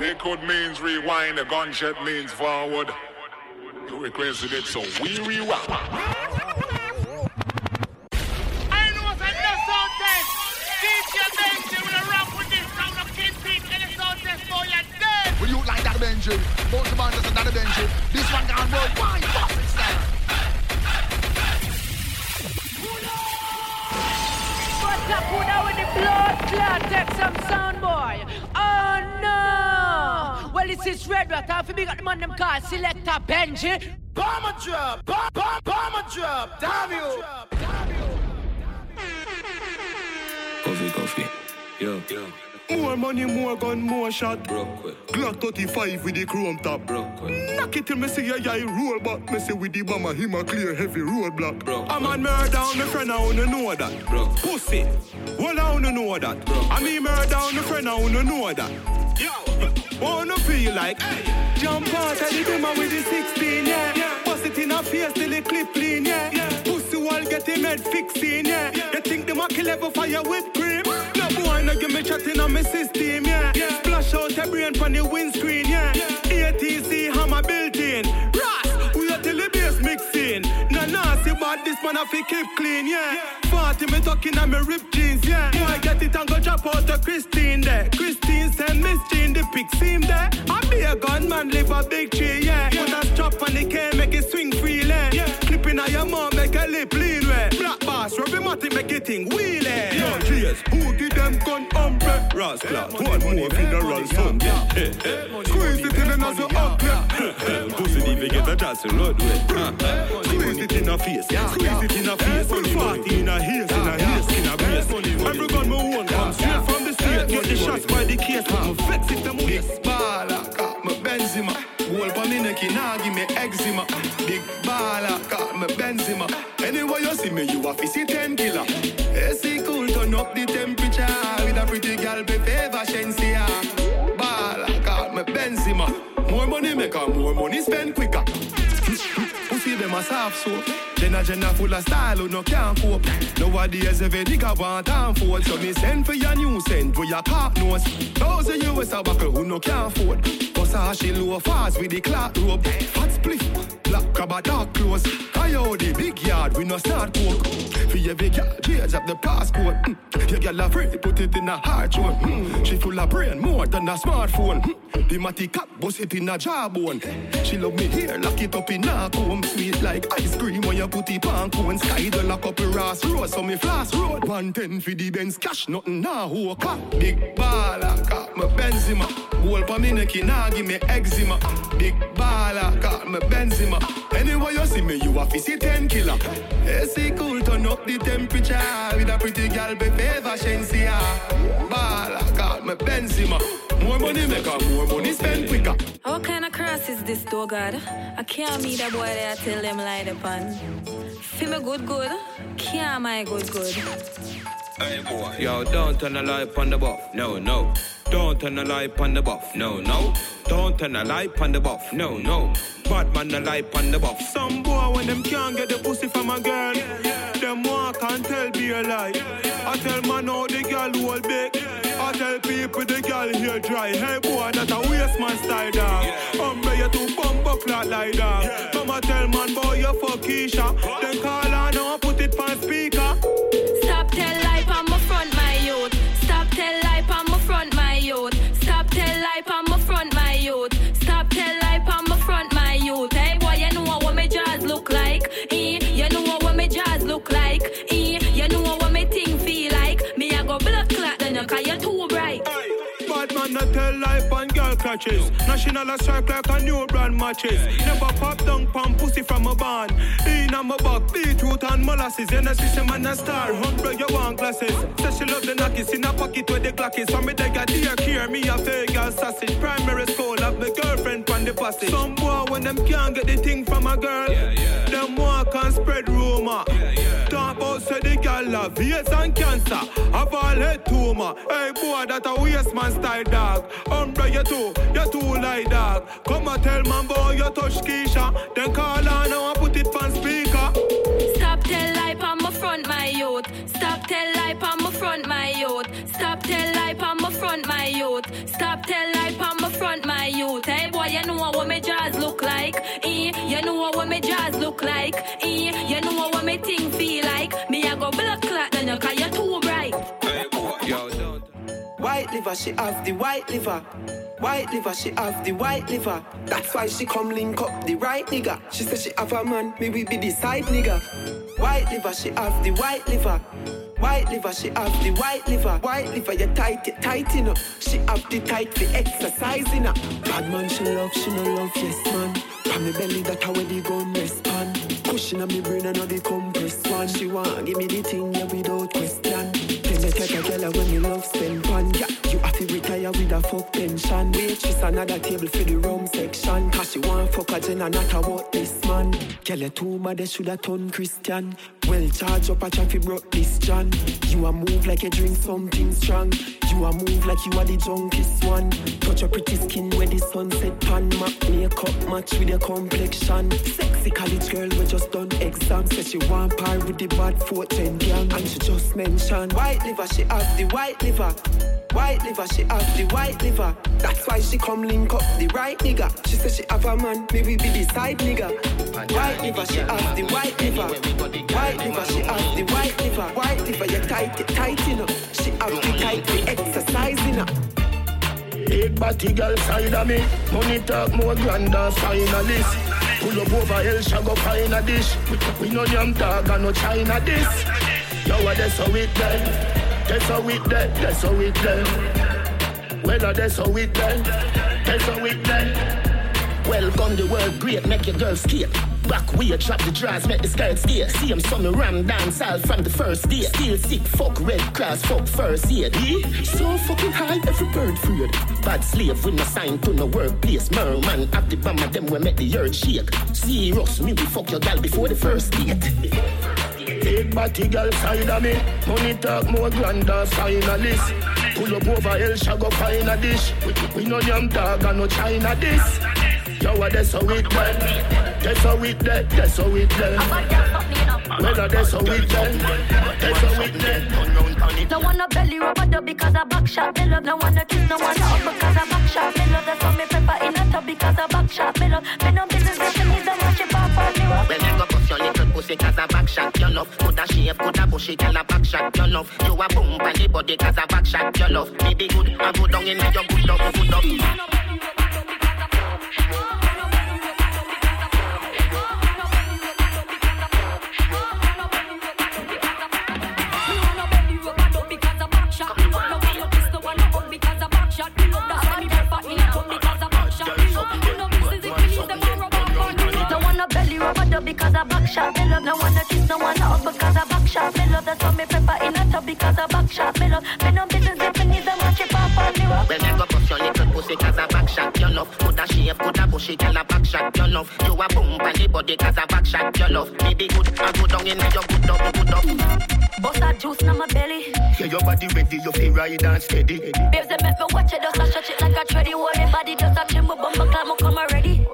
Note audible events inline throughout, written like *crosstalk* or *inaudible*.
Liquid means rewind, the gunshot means forward. You requested it, so we rewind. Benji. Both of us is another Benji. This one gone worldwide. Boss it style. What's up, who now with the blood clot? Take some sound boy. Oh no! Well, this is Red Rat. Half a big at the man them call Selector Benji. Bomber drop, bomb, bomb, bomber drop. Damn you. Coffee, coffee. Yo, yo. More money, more gun, more shot. Glock 35 with the chrome top. Knock it till me see a guy roll back. Me see with the bomber, him a clear heavy roadblock. I'm on murder down my friend, I wanna know that. Pussy, well I wanna know that. I mean murder down my friend, I wanna know that. Yo, Oh, wanna feel like hey. jump out of the dimmer with the 16, yeah. yeah. Bust it in a face till the clip clean, yeah. yeah. Pussy wall get him head fixing, yeah. yeah. You think the market level fire with cream? boy no give me chatting on my system, yeah. yeah. Splash out a brain from the windscreen, yeah. yeah. This man have to keep clean, yeah. yeah. 40 me talking on me rip jeans, yeah. Boy get it and go drop out to Christine there. Christine send Miss Jean the pic seam there. I be a gunman, live a big tree, yeah. yeah. Put a strap on the cane, make it swing freely. Yeah. Clipping on your mom, make a lip lean, way. Black bass, Robbie Matty, make it thing wheelie. Yo, cheers, who give them gun umbre? Rascal, one more funeral song. Squeeze it in another uplet. Even get a chance to load with. Uh, squeeze it in a face, squeeze it in a face. Party in a haze, in a haze, in a brace. Every gun me own come straight from the state. Get the shots by the case, I'm vex it them waist. Baller, got my Benzema. Whole pa me neck, nah give me eczema. Big baller, got me Benzema. Anyway you see me, you a fissy ten killer. AC cool, turn up the temperature. With a pretty girl, be favor Shenseea. More money make her, more money spend quicker. Pussy them a soft soap. Jenna Jenna full of style who no can't cope. Nowadays every nigga want and fold. So me send for your new send for your pop nose. Thousand US a buckle who no can't afford. Versace low fast with the clock rope. Hot spliff, black crab a dark clothes. Coyote big yard we no start coke. For every girl, change up the passport. Mm. Your girl afraid put it in a hard one. Mm. She full of brain more than a smartphone. Mm. The matty cap bust it in a jawbone. She love me here, lock it up in a comb. Sweet like ice cream when you put it on cone. Sky the lock up a Ross Road, so me flash road. 110 for the Benz cash, nothing now. Who a Big baller, got me Benzema. Whole pa me neck, nah give me eczema. Big baller, got me Benzema. Anyway you see me, you a fissy ten killer. AC cool, turn up the temperature. With a pretty girl, be favor Shenseea. Baller, me Benzema. More money make her, more money spend quicker. What kind of cross is this, though, God? I can't meet a boy there tell them lie upon. Feel me good, good. Can't my good, good. Hey boy. Yo, don't turn the light on the buff. No, no. Don't turn the light on the buff. No, no. Don't turn the light on the buff. No, no. Bad man the light on the buff. Some boy when them can't get the pussy from a girl, them walk and tell be a lie. I tell man how the girl hold big. I tell people the girl here dry. Hey boy, that a waste man style dog. Umbre you too bumper flat like that. Come and tell man boy you fuck Keisha. Then call her now and put it on speaker. Man life on girl clutches. National a strike like a new brand matches. Never pop down pan pussy from a barn. In on my back, beetroot and molasses. In a system and a star. Humble you want glasses. Say she love the knockers in a pocket where the clock is. For me they got dear care. Me a fake girl sausage. Primary school have my girlfriend from the passage. Some boy when them can't get the thing from a girl. Yeah, yeah. Them walk and spread rumor. Yeah, yeah. Talk about say the girl have AIDS and cancer. Have all head tumor. Hey boy, that a waste man style dog. Umbre you too, you too like dog. Come and tell man boy you touch Keisha. Then call her now and put it on speaker. Stop tell lie on my front, my youth. Stop tell lie on my front, my youth. Stop Stop tell life on my front, my youth. Hey boy, you know what my jaws look like. Eh, you know what my jaws look like. Eh, you know what my thing feel like. White liver, she have the white liver. White liver, she have the white liver. That's why she come link up the right nigga. She say she have a man, we be the side nigga. White liver, she have the white liver. White liver, she have the white liver. White liver, you tight it tight enough. She have the tight for exercising her. Bad man, she love, she no love, yes man. From me belly, that how the gun respond. Pushing on me brain, I know the compressed one. She want give me the thing, yeah, without retire with Waitress another table for the rum section. Cause she want fuck a Jenna, not about this man. Girl, you too mad, they shoulda turn Christian. Well, charge up a traffic broke this John. You a move like you drink something strong. You a move like you are the drunkest one. Touch your pretty skin where the sunset pan. Map makeup match with your complexion. Sexy college girl we just done exam. Says she want par with the bad 410 gang. And she just mentioned white liver, she have the white liver. White liver, she have the white liver. That's why she come link up the right nigga. She says she have a man, maybe be the side nigga. White liver, she have the white liver. White liver, she have the white liver. White liver, you tight it tight enough. She have the tight the exercising her. Big body girl side of me. Money talk more grander finalist. Pull up over hell, shall go find a dish. We, no yam dog and no China this. Yo, that's how it then. That's how it then. That's how it then. Well, that's how it then. That's how it then. Welcome the world great, make your girl skate. Back way, drop the drawers, make the skirt stay. See him some ram dance all from the first day. Still sick, fuck red cross, fuck first aid. Eh? So fucking high, every bird feared. Bad slave with no sign to no workplace. Merman, at the bomb of them we make the earth shake. Serious, me we fuck your gal before the first date. Big body girl side of me. Money talk more grander finalist. Pull up over hell, shall go find a dish. We, we no yam dog and no China this. Yo, what that's how it done. That's how it done. That's how it done. Well, that's how it done. That's how it done. No wanna belly rub a dub because I back shot me love. No wanna kiss, no wanna hug because I back shot me love. That's why me prefer in a tub because I back shot me love. Me no business if you need the match it pop on me rough. When you go bust your little pussy cause I back shot your love Coulda shape, coulda bushy, girl a back shot your love You a boom on the body cause I back shot your love Me be good, I go down in your good up, good up because I back shot me love. No wanna kiss, no wanna hug because I back shot me love. That's why me prefer in a tub because I back shot me love. Me no business if me need a match it pop on me rough. When you go bust your little pussy cause I back shot your love Coulda shape, coulda bushy, girl a back shot your love You a boom on the body cause I back shot your love Me be good, I go down in your good up, good up Bust that juice in my belly. Yeah, your body ready, you feel ride and steady. Babes, they make me watch it, just a stretch it like a treadie. Hold me body, just a tremble, bumper climb, come already.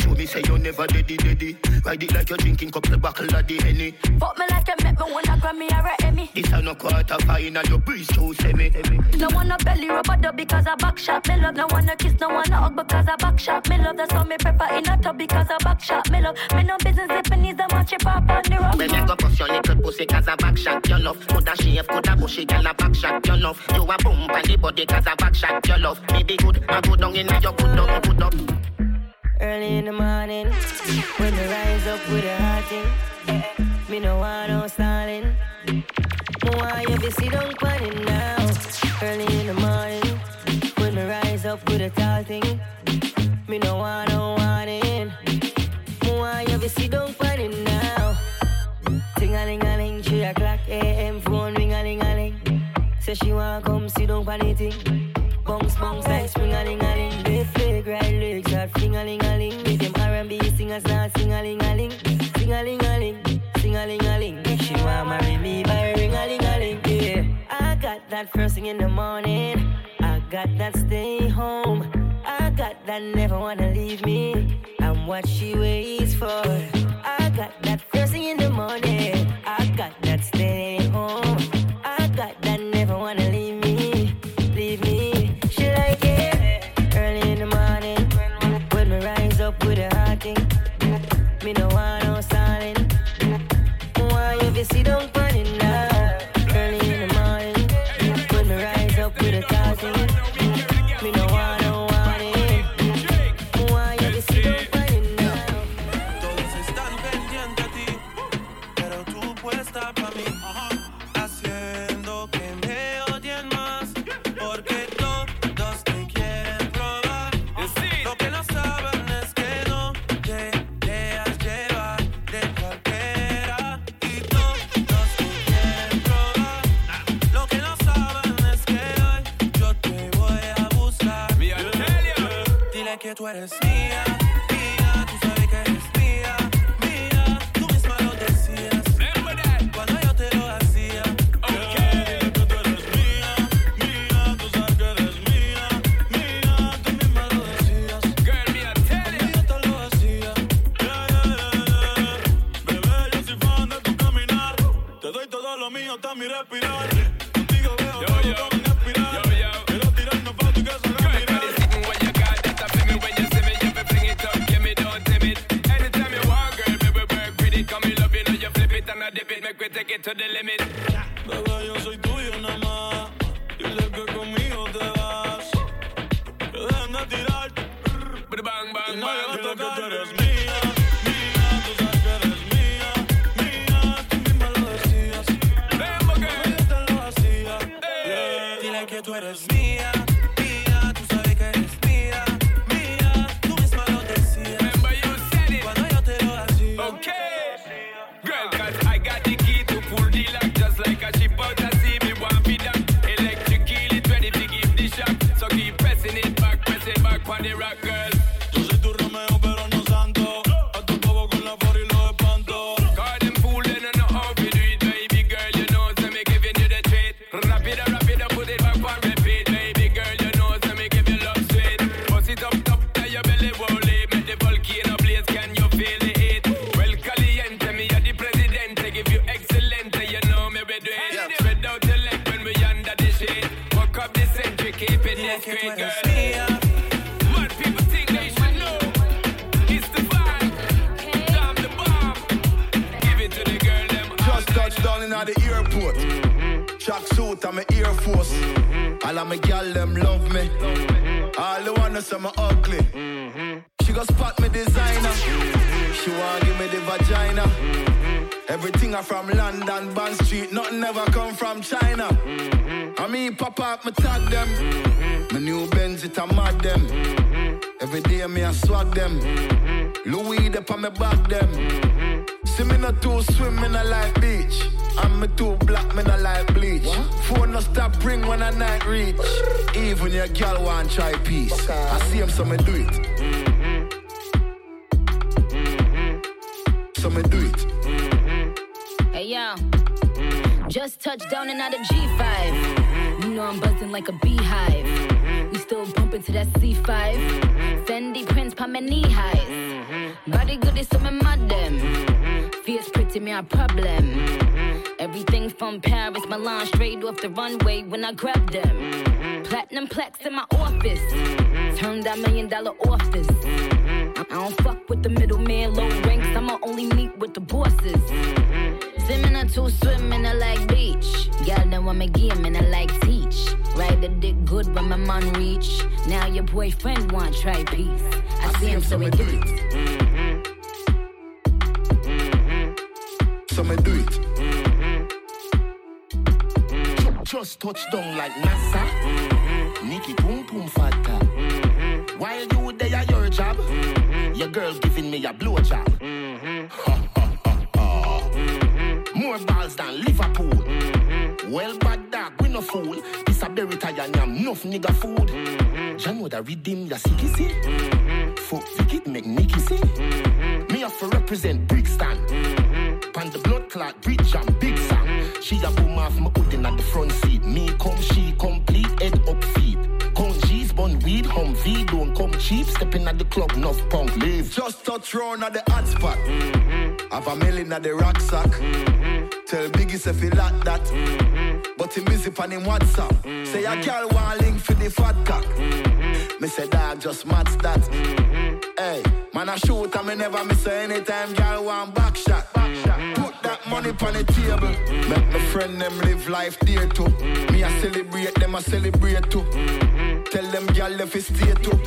Show me say you never daddy daddy. Ride it like you're drinking couple buckle of the henny. Fuck me like you make me wanna Grammy or a Emmy. This a no quarter final, your breeze too semi. No wanna belly rub a dub because I back shot me love. No wanna kiss, no wanna hug because I back shot me love. That's why me prefer in a tub because I back shot me love. Me no business me need a match it pop on the. When you go bust your little pussy cause I back shot your love Coulda shape, coulda bushy, girl a back shot your love You a boom on the body cause I back shot your love Me be good, I go down in your good up, good up Early in the morning, when the rise up with a hot thing, me no want no stalling. Want you to sit down it now. Early in the morning, when me rise up with a tall thing, me no want no warning. Want you to sit down it now. Ting a ling a ling, three o'clock a.m. phone ring a ling a ling. Say she want come sit down it thing. Bounce bounce like spring a ling a ling. They fake right legs are fling a ling a ling. With them R&B singers now sing a ling a ling. Sing a ling a ling, sing a ling a ling. She wanna marry me by ring a ling a ling. Yeah, I got that first thing in the morning. I got that stay home. I got that never wanna leave me. I'm what she waits for. I got that first thing in the morning. I got that stay home. Tú eres mía, when reach. Even your girl want try peace. I see him, so me do it. So me do it. Hey yo, just touched down and out of G5. You know I'm buzzing like a beehive. We still bumping to that C5. Fendi prints pa my knee highs. Body good is some madam. Fierce pretty me a problem. Everything from Paris, Milan, straight off the runway when I grab them. Mm-hmm. Platinum plaques in my office. Mm-hmm. Turned that million dollar office. I I don't fuck with the middleman, low ranks. I'ma only meet with the bosses. Swimming or two swimming, I like beach. Y'all know I'm a game and I like teach. Ride the dick good when my man reach. Now your boyfriend want try peace. I, see him, so we do it. So me do it. Just touch down like NASA. Mm-hmm. Nikki Pum Pum Fata. Mm-hmm. While you there at your job, mm-hmm. your girl giving me a blowjob. Ha, ha, ha, ha. More balls than Liverpool. Well, bad dog, we no fool. This a berry tie and yam, enough nigga food. Ya know that redeem ya sicky see. Fuck Vicky make Nicky see. Me have to represent Brixton. Pan the blood clot, bridge and big. She a boom off my hood in at the front seat. Me come, she complete, head up feet. Come G's, bun weed, hum V, don't come cheap. Stepping at the club, enough punk, leave. Just touch round at the hot spot. Mm-hmm. Have a million at the rucksack. Mm-hmm. Tell Biggie if he like that. Mm-hmm. But he busy on him WhatsApp. Say a girl want link for the fat cock. Me say dog just match that. Hey, man I shoot and me never miss anytime girl want back shot. Money on the table. Make my friend them live life dear too. Me I celebrate them I celebrate too. Tell them girl if it stay too.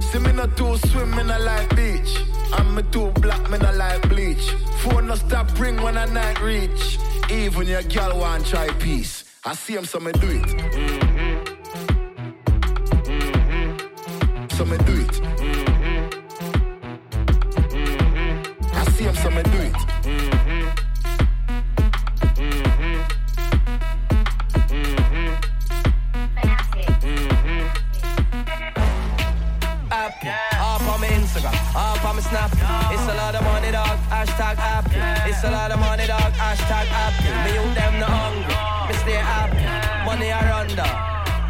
See me not too swim, me not like beach. I'm me too black, me not like bleach. Phone no stop ring when I night reach. Even your girl want try peace. I see him, so me do it. So me do it. I see him, so me do it. All for my snap. It's a lot of money, dog. Hashtag happy. It's a lot of money, dog. Hashtag happy. Me you them no hungry. Me stay happy. Money I run down.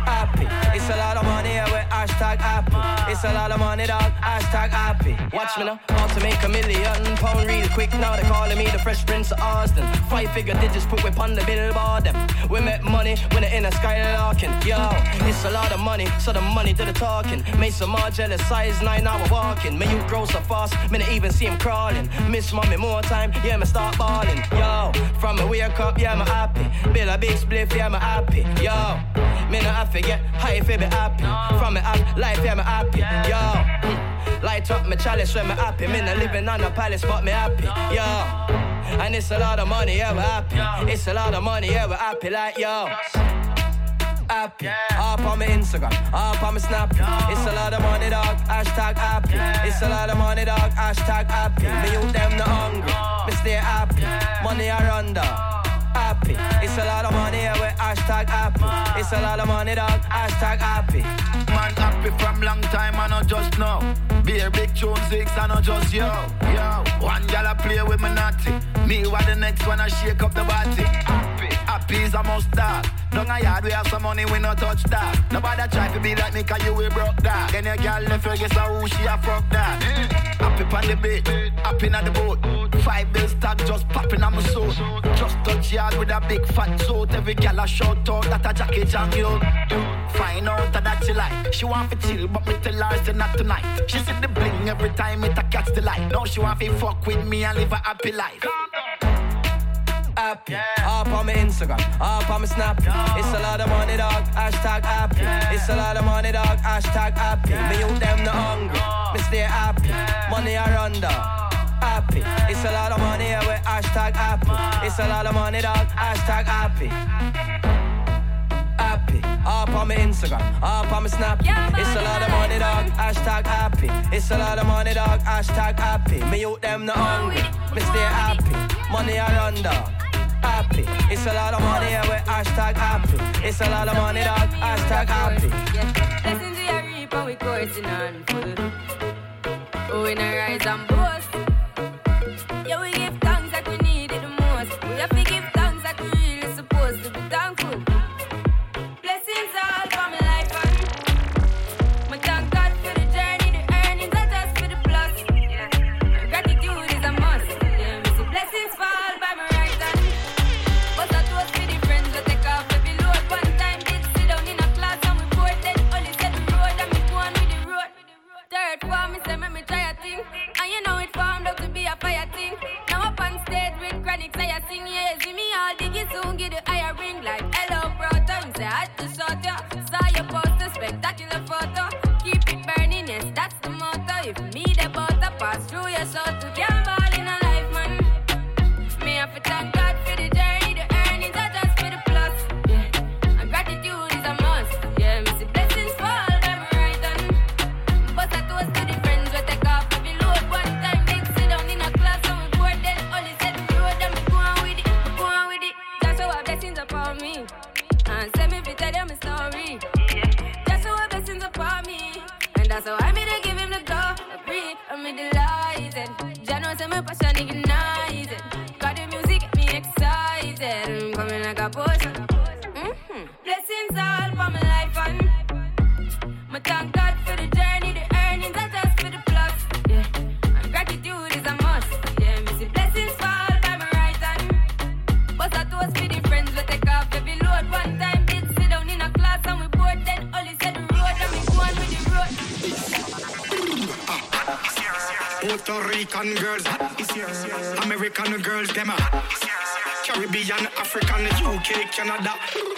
Happy. It's a lot of money, yeah, we hashtag happy. It's a lot of money, dog, hashtag happy. Watch me now, want to make a million pound real quick. Now they're calling me the Fresh Prince of Austin. Five figure digits put whip on the billboard. Them. We make money when they in a skylarking. Yo, it's a lot of money, so the money to the talking. Make some more jealous size nine hour walking. May you grow so fast, may not even see him crawling. Miss mommy more time, yeah, me start balling. Yo, from me wake up, yeah, me happy. Bill a big spliff, yeah, me happy. Yo, me not have to get high if it be happy. From me up, life, yeah, me happy. Yo, light up my chalice when me happy. Me not living on a palace, but me happy. Yo, and it's a lot of money, yeah, we happy. It's a lot of money, yeah, we happy. Like yo. Happy, up on my Instagram, up on my Snap. It's a lot of money, dog. Hashtag happy. It's a lot of money, dog. Hashtag happy. Me you them no hungry. Me stay happy. Money I run dog happy. It's a lot of money, yeah, we hashtag happy. It's a lot of money, dog, hashtag happy. Man happy from long time, I not just know. Be a big tune six, I not just yo, yo. One gal I play with me naughty. Me what the next one I shake up the body. Happy, happy is a must start. Down a yard, we have some money, we no touch that. Nobody try to be like me, cause you we broke that. Then your girl left her, guess who she a fuck that. Mm. Happy on the beat, happy on the boat. Five bills tag just popping on my soul. Just touch yard with a big fat suit. Every gal a shout out that a jacket jam you. Find out that she like. She want to chill, but me tell her say not tonight. She see the bling every time it a catch the light. Now she want to fuck with me and live a happy life happy. Up on my Instagram, up on my Snap. It's a lot of money, dog. Hashtag happy. It's a lot of money, dog. Hashtag happy. Me you them no hungry. Me stay happy. Money I run dog. Happy. It's a lot of money, yeah, we hashtag happy. It's a lot of money, dog. Hashtag happy. Happy. Up on my Instagram, up on my Snap. It's a lot of money, dog. Hashtag happy. It's a lot of money, dog. Hashtag happy. Me you them no hungry. Me stay happy. Money I run dog happy. It's a lot of money, yeah, we hashtag happy. It's a lot of money, dog, hashtag happy. Listen to your reap and we coursing on full. Oh, in a rise and boast. Soon get the higher ring like hello brother. Me say I just shot ya, Caribbean, African, UK, Canada.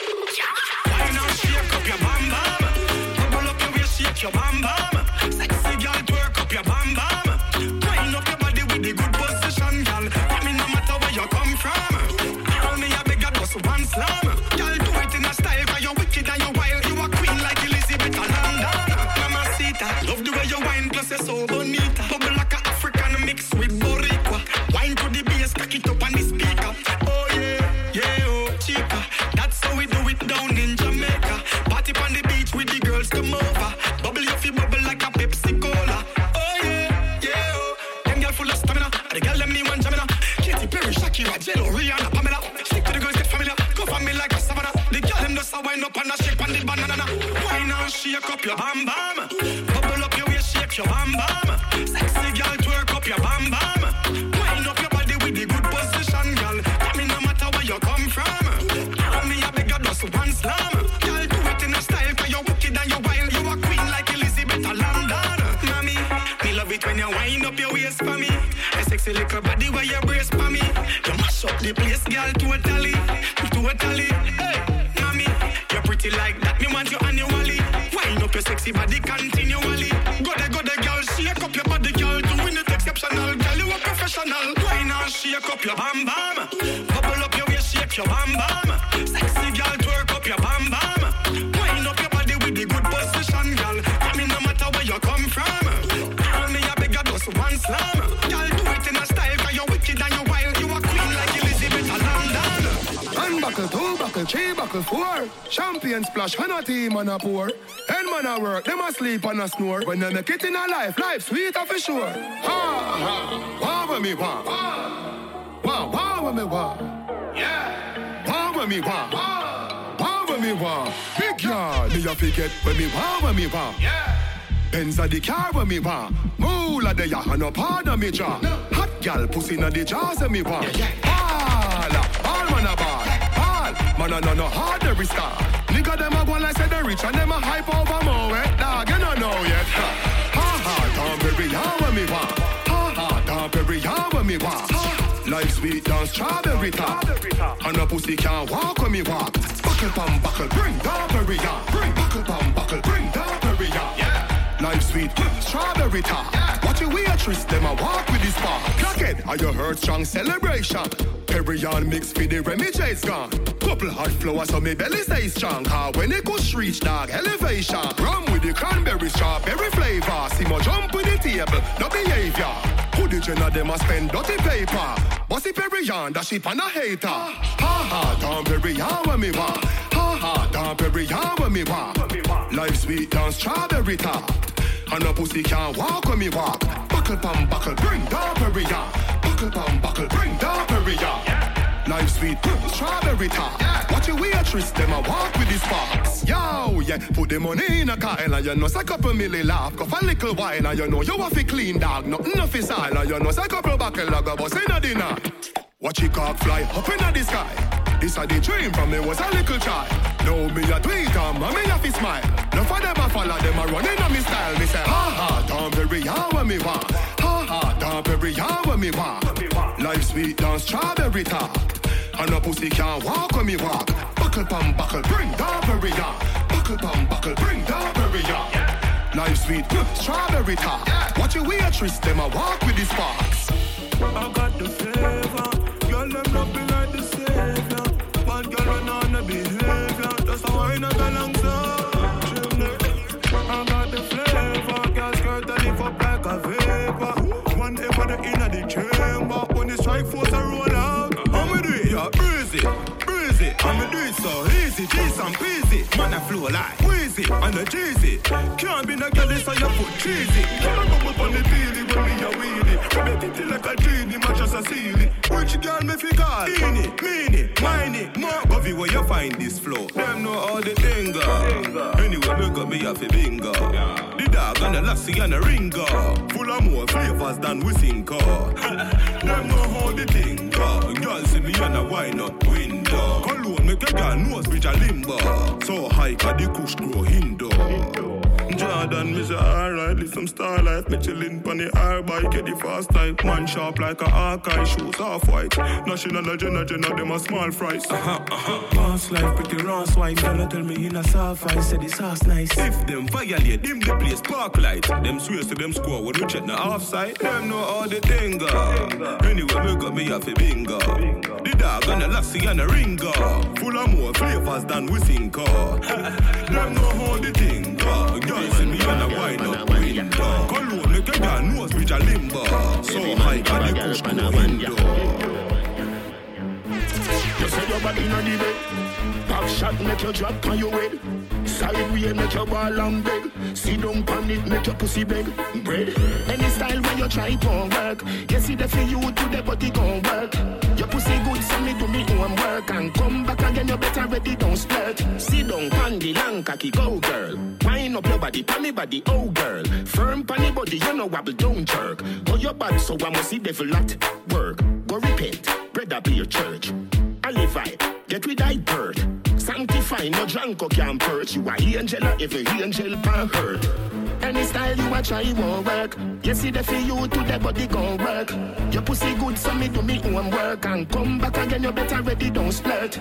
Buckle, three buckle, four. Champion splash, when a team and a pour. End man a work, them a sleep and a snore. When they make it in a life, life sweeter for sure. Ha ha, wah when me wah. Wah wah when me wah. Yeah. Wah when me wah. Wah when me wah. Big yard, me a forget when me wah when me wah. Yeah. Benz a the car when me want. Moolah de ya and no part of me jaw. Hot gal pussy na the jaws of me want. Ball, all man a ball. Man a no no hard every star. Nigga them a go like say they rich and them a hype over more. Eh? Dog you no know yet. Ha ha, Tom Perry ya when me want. Ha ha, Tom Perry ya when me want. Life sweet down strawberry top. And a pussy can't walk when me walk. Buckle pam buckle, bring Tom Perry ya. Bring buckle pam buckle, bring Tom Perry ya. Life sweet, strawberry top. Watch your them a walk with this spark. Crackhead, are you heard strong celebration? Perry on mix for the Remy Chase gone. Couple hot flowers so me belly stay strong. Car when it goes reach dog elevation. Rum with the cranberry strawberry flavor. See my jump with the table, no behavior. Who the gen of them a spend dirty paper? Bossy Perry on, that ship and a hater. Ha ha, Dom Perignon when me want. Ha ha, Dom Perignon when me want. Life sweet down strawberry top. And a pussy can't walk when me walk. Buckle pam buckle, bring down on. Buckle pam buckle, bring Dom Perignon. Life sweet, strawberry top. Watch your waitress, them a walk with these sparks. Yo, yeah, put the money in a car and you know, say couple milli laugh. Go for a little while and you know, you have to clean dog. Nothing off his style and you know, say couple buckle log a bus in a dinner. Watch it cock fly up in the sky. This a the dream from me was a little child. Now me a tweet and me have to smile. No for them a follow them a running on me style. Me say ha ha, Tom Perry, how when me want. Ha ha, Tom Perry, how when me want. Life sweet down strawberry top. And a pussy can't walk when me walk. Buckle pam buckle, bring Dom Perignon. Buckle pam buckle, bring Tom Perry on. Life sweet, strawberry top. Watch your waitress, them a walk with these sparks. I got the flavor. Girl, them love That's how I know the I got the flavor. Girl, skirt and lift up like a vapor. One for the inner the chamber. When the strike force I roll out. How me do it? Yeah, do it so easy, cheese and peasy. I flow like wheezy and a cheesy. Can't be no girl, so you put cheesy. On, come up on the peely when me a wheelie. Rub your titty like a genie, match as a ceiling. Which girl me fi call? Eeny, meeny, miny, more govy where you find this flow. Them know all the thing go. Anyway, me got me a fi bingo. The dog and the lassie and the ringer. Full of more flavors than we of. *laughs* Them know how the thing go. Girl see me and a wine up window. Make a girl nose reach a limbo. So high 'cause the kush grow indoor. Jordan, me say alright, live some star life. Me chillin' pon the air bike, get the fast type. Man sharp like a Hawkeye, shoes off white. National agenda, agenda, them a small fries. Uh-huh, uh-huh. Boss life, pretty raw swipe. Girl, tell me in a soft ice, say the sauce nice. If them violate, dim the place, spark light. Them swears to them score when we check the offside. Them know all the thing go. Anyway, me got me off a bingo. The dog and the lassie and the ringer. Full of more flavors than we think of. *laughs* them know how the thing go. Girl, see me and a wine up window. Cologne make a girl nose reach a limbo. So high, can the push go window. You say you your body in the bed. Pop shot make you drop on your head. Side way make your ball and beg. Sit down pan it make your pussy beg. Bread. Any style where you try won't work. You see the for you to the body gon' work. Your pussy good so me do me own work and come back again you better ready don't splurt. Sit down pan the long cocky go girl. Wind up your body pan me body oh girl. Firm pan body you know wobble don't jerk. Oh your bad so I must see devil at work. Go repent. Bread up your church. Vibe. Get with thy bird. Sanctify, no drunk can perch. You are angel, or every angel pan hurt. Any style you a try won't work. You see the for you to the body gon' work. Your pussy good, so me do me own work. And come back again, you better ready, don't splurt.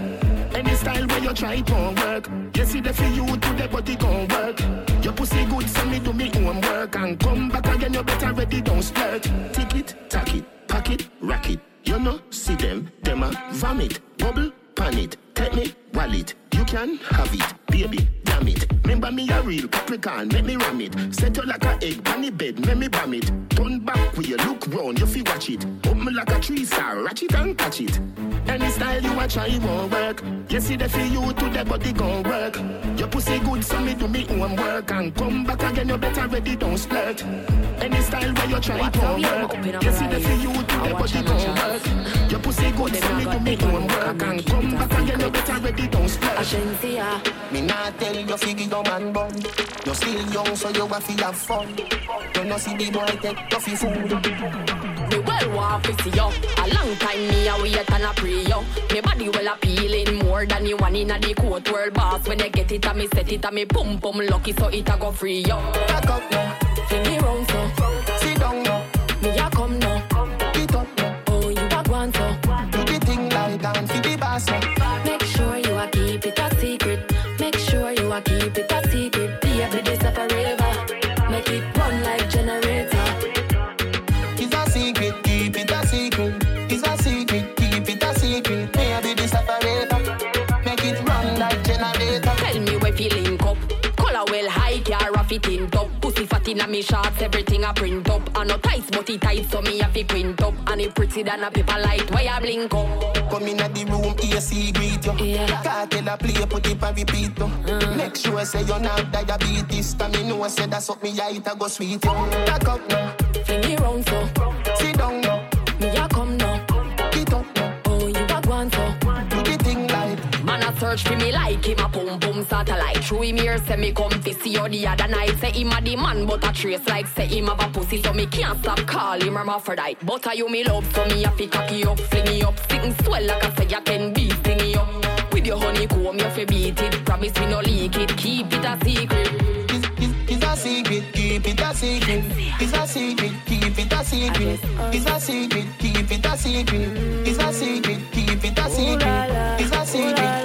Any style where you try won't work. You see the for you to the body gon' work. Your pussy good, so me do me own work. And come back again, you better ready, don't splurt. Tick it, tack it, pack it, rack it. You know, see them, them a vomit, bubble, pan it, take me, wallet. You can have it, baby, damn it. Remember me a real Capricorn, make me ram it. Set you like a egg, on the bed, make me bam it. Turn back when you look round, you feel watch it. Open like a tree star, ratchet and catch it. Any style you a try won't work. You see the for you to the body gon' work. Your pussy good, so me do me own work. And come back again, you better ready, don't splurt. Any style where you try it won't work. You see the for you to the body gon' work. Your pussy good, so me do me own work. And come back again, ready, don't splurt. Ashensia, me not tell you figure your man bun. You still young, so you have to have fun. You know see the boy take off your food. Me well want to see you. A long time me a wait and a pray you. Me body well appealing more than you one in a the court world boss. When I get it, I me set it, I me pum pum lucky, so it a go free you. Back up now, me round so. Pussy fat in a me shots, everything I print up. I no tight, but it tight, so me have to print up. And it pretty than a paper light, why I blink up. Come in at the room, AC greet you. Yeah. Cartel a play, put it on repeat you. Uh. Make sure say you're not diabetes. Cause me know say that's what me height I go sweet you. Back up now, Fling me round so. Search for me like him a pum pum satellite. Through him here say me come fi see you the other night. Say him a the man but a trace like say him have a pussy so me can't stop call him hermaphrodite. But are you me love so me a fi cocky up, fling me up, sitting swell like I say I can be stingy up. With your honeycomb you fi beat it. Promise me no leak it, keep it a secret. it's a secret, keep it a secret. It's a secret, keep it a secret. It's a secret, keep it a secret. It's a secret, keep it a secret. It's a secret,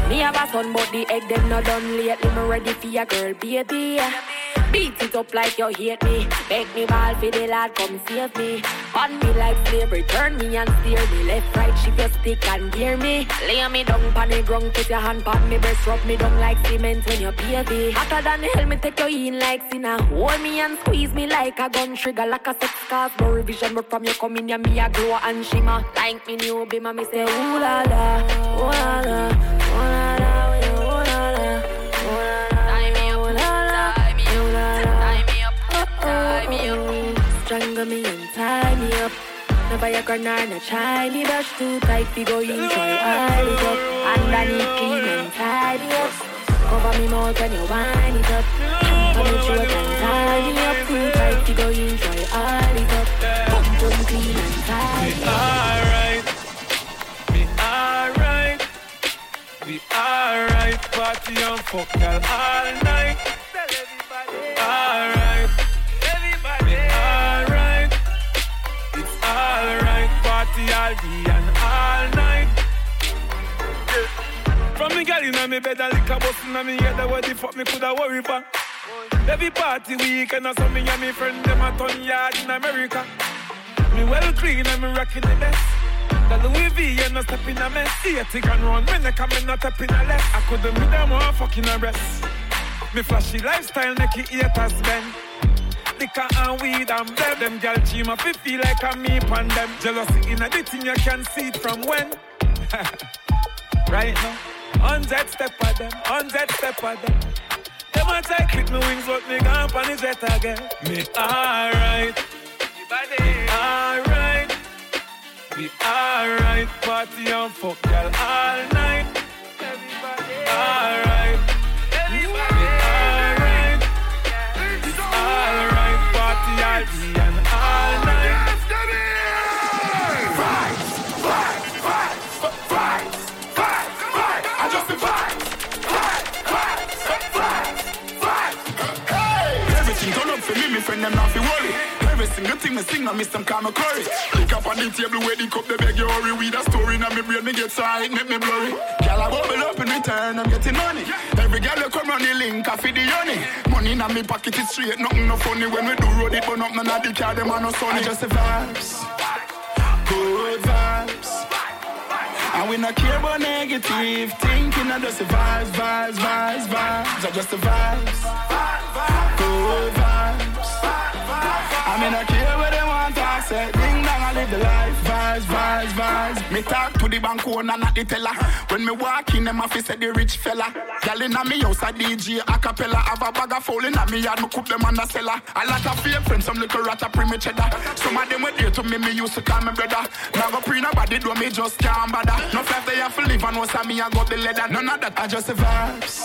Me have a son but the egg them not done lately. Me ready for your girl baby. Beat it up like you hate me. Beg me ball for the lad, come save me. On me like slavery, turn me and steer me. Left, right, shift your stick and gear me. Lay me down pon the ground, put your hand pon me breast, rub me down like cement when you baby. Hotter than hell, me take you in like sinner. Hold me and squeeze me like a gun trigger, like a sex cause no revision. But from you come in, yeah, me a glow and shimmer. Like me new bimmer, me say ooh la la, ooh la la, Strangle me and tie me up. Never your corner, no me brush too tight. We go in, try it up. Underneath clean and tidy up. Cover me mouth when you wind it up. Cover me throat and me up too tight. We go in, try it up. Pump, pump, clean and tidy up. Alright, alright. Party and fuck all night. Alright, be alright, it's alright. Party all day and all night. From me me girl inna me bed and lick a bus inna me head. What the fuck me coulda worry about? Every party weekend or something, and me friend them a ton yard in America. Me well clean and me rocking the best. The Louis V and no step in a mess. See a tick and run when they come in, not step in a less. I couldn't be them one fucking a rest. Me flashy lifestyle it haters bend. Liquor and weed and bed. Them gal cheam up, it feel like a me pan them. Jealousy in a the thing you can see it from when. *laughs* right now, hundred step at them, hundred step at them. Them a try clip me wings, but me gone pan the jet again. Me alright, alright. We alright, party and fuck girl all night. Alright, Everybody, we alright. It's alright, party all day and all night. Everything turn up for me, me friend them not Every single thing me sing, I miss them me curry. Look up on the table where the cup, they beg you hurry. With a story, now me brain me get side, make me blurry. Girl, I bubble up in return, I'm getting money. Every girl you come on the link, I feed the honey. Money in me pocket is straight, nothing no funny. When we do road it, but up none of the car, them are no sunny. I just the vibes, good vibes. And we not care about negative thinking. I just the vibes, vibes, vibes, vibes. I just the vibes, good vibes. I mean, I care what they want to say. Ding dong, I live the life, vibes, vibes, vibes. Me talk to the bank owner, not the teller. When me walk in, them office say the rich fella. Girl inna me house a DJ a cappella. Have a bag of foul inna me yard, me cook them on the cellar. A lot of fake friends, some little rat a cheddar. Some of them were dear to me, me used to call me brother. Now go pre nobody do me just can't bother. No flat they have to live and what's me I got the leather. None of that, I just the vibes,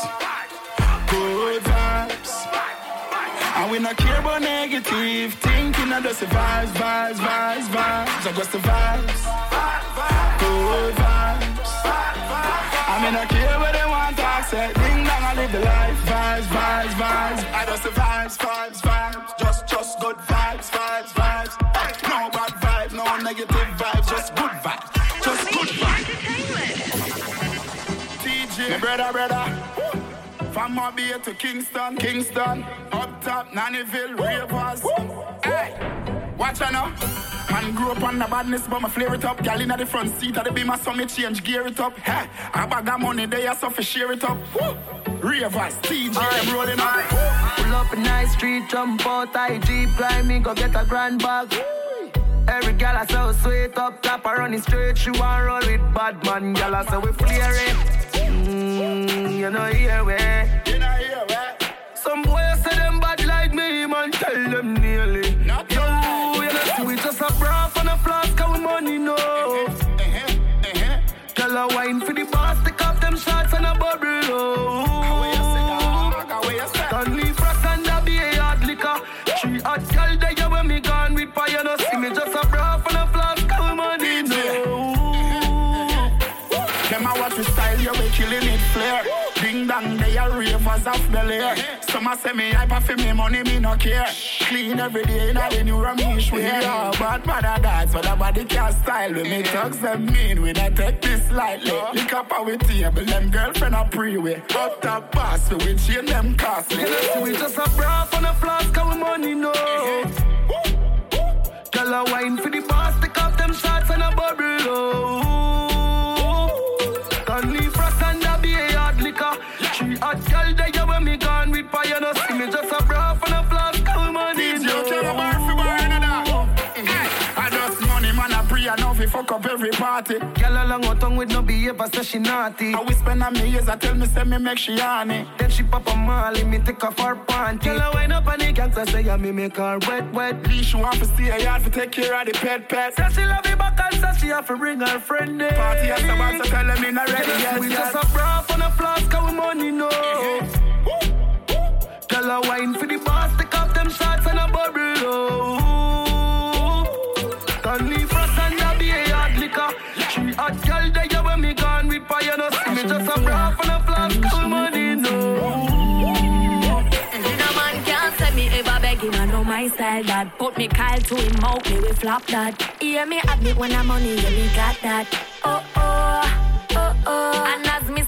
good vibes. And we not care about negative thinking. I just the vibes, vibes, vibes, vibes. I just the vibes, good vibes. I mean, I care what they want to say. Ding dong, I live the life, vibes, vibes, vibes. I just the vibes, vibes, vibes. Just, just good vibes, vibes, vibes. No bad vibes, no negative vibes, just good vibes, just good vibes. TJ, my brother, brother. From Mobile to Kingston, Kingston, up top, Nannyville, Ravers. Hey, watch out now. Man grew up on the badness, but my flare it up. Gal in the front seat the beamer, so me change gear it up. Hey, I bag of money, they are so for share it up. Woo. Ravers, TJ, them rolling up. Pull up a nice street, jump out, I Jeep, climb me, go get a grand bag. Every gal I so sweet up top, I running straight, she want roll with bad man, gal I so we flare it. Mm, you know here we. You know here we. Some boys say them bad like me, man, tell them nearly. Not Yo, you know see we just a bra and a flask, our money no. Uh-huh, uh-huh, uh-huh. Girl a wine for the boss, take off them shots and a bubble. Oh. Say me hyper for me money, me no care. Clean every day in the new Ramesh way. Yeah, bad bad that's but the body can't style. We me thugs them mean, we not take this lightly. Lick up our table, them girlfriend a pre-way. Up top boss, we we chain them costly. We just a bra and a flask, our money no. Girl a wine for the boss, take off them shots and a bubble. Oh. Fire, me just a bra and a flask, our money You no. tell a bar for bar and I just money man pre and now fi fuck up every party. Girl along her tongue with no behavior, say she naughty. I whisper on me ears, I tell me say me make she honey. Then she pop a molly, me take off her panty. Girl a wind up on the gangster, say yeah, me make her wet, wet. Leash you want to stay a yard to take care of the pet pet. Say she love me back and say she have to bring her friend in. Party the bar, so tell them in a ready. Yes, Yes, we yes. just a bra and a flask, our money no. Mm-hmm. Girl a wine for the boss, take off them shots and a bubble. Oh. Leave us and a be a hard liquor. Three hot girl there when me gone with fire, no see me just a bra and a flask, our money no. No man can't say me ever beg him, I know my style that Put me Kyle to him mouth, me we flop that Hear me me when I'm on money, yeah me got that Oh oh, oh oh And as me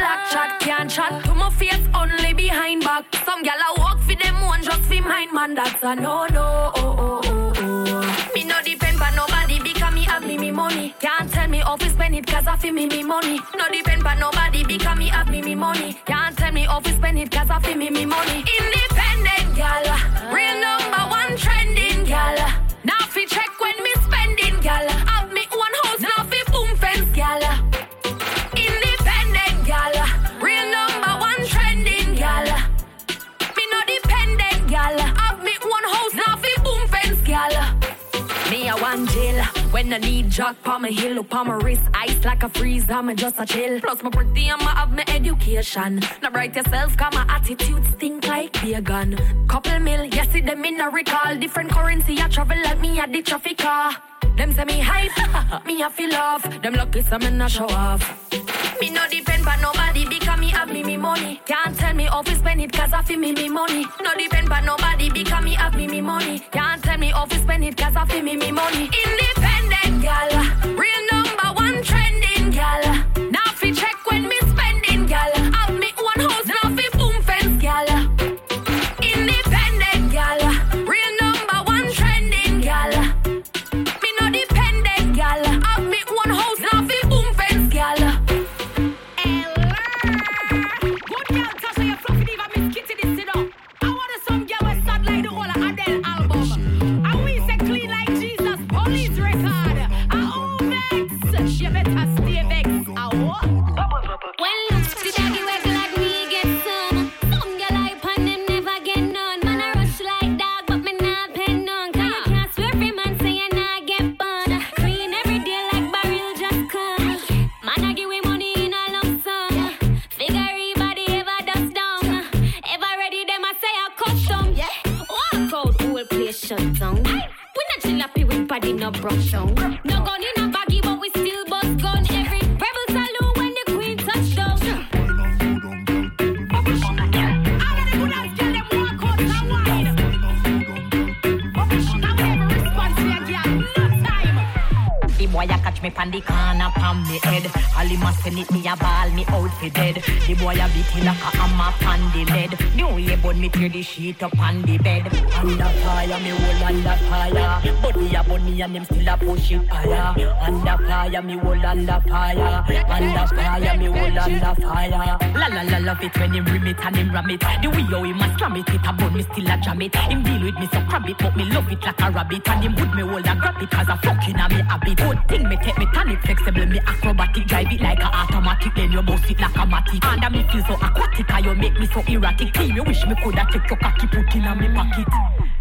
chat can't chat. to my face only behind back. Some gal a walk for them one just for mine, man. That's a no no. Oh, oh, oh, oh. Me no depend on nobody because me have me me money. Can't tell me to spend it cause I feel me me money. No depend on nobody because me have me me money. Can't tell me to spend it cause I feel me me money. Independent gal, real number one trending gal. Now fi check when me spending gal. When I need jack on my heel, up on my wrist, ice like a freeze. I'm just a chill. Plus my pretty, I'ma have my education. Now bright yourself, cause my attitude stink like vegan. Couple mil, yes, see them in a recall. Different currency, I travel like me at the traffic car. Them say me hype, *laughs* me I feel off. Them lucky some in a show off. Me no depend on nobody because have me me money. Can't tell me how to spend it cause I feel me me money. No depend on nobody because me have me me money. Can't tell me how to spend it cause I feel me me money. Independent gal, real number no broke down. No gun boy a catch me pan the corner pan me head. All him a send me a ball me out for dead. The boy a beat me like a hammer pan the lead. The way bun me tear the sheet up on the bed. Under fire me hold under fire. Body a bun me and them still a push it higher. Under fire me hold under fire. Under fire me hold under fire. La la la love it when him rim it and him ram it. The way how him a slam it, it a bun me still a jam it. Him deal with me so crab it, but me love it like a rabbit. And him would me hold and grab it cause a fucking a me habit. Good thing me take me tonic flexible, me acrobatic, drive it like a automatic, then you bounce it like a matic. And me feel so aquatic, and you make me so erratic. Feel me wish me coulda take your cocky put in a me pocket.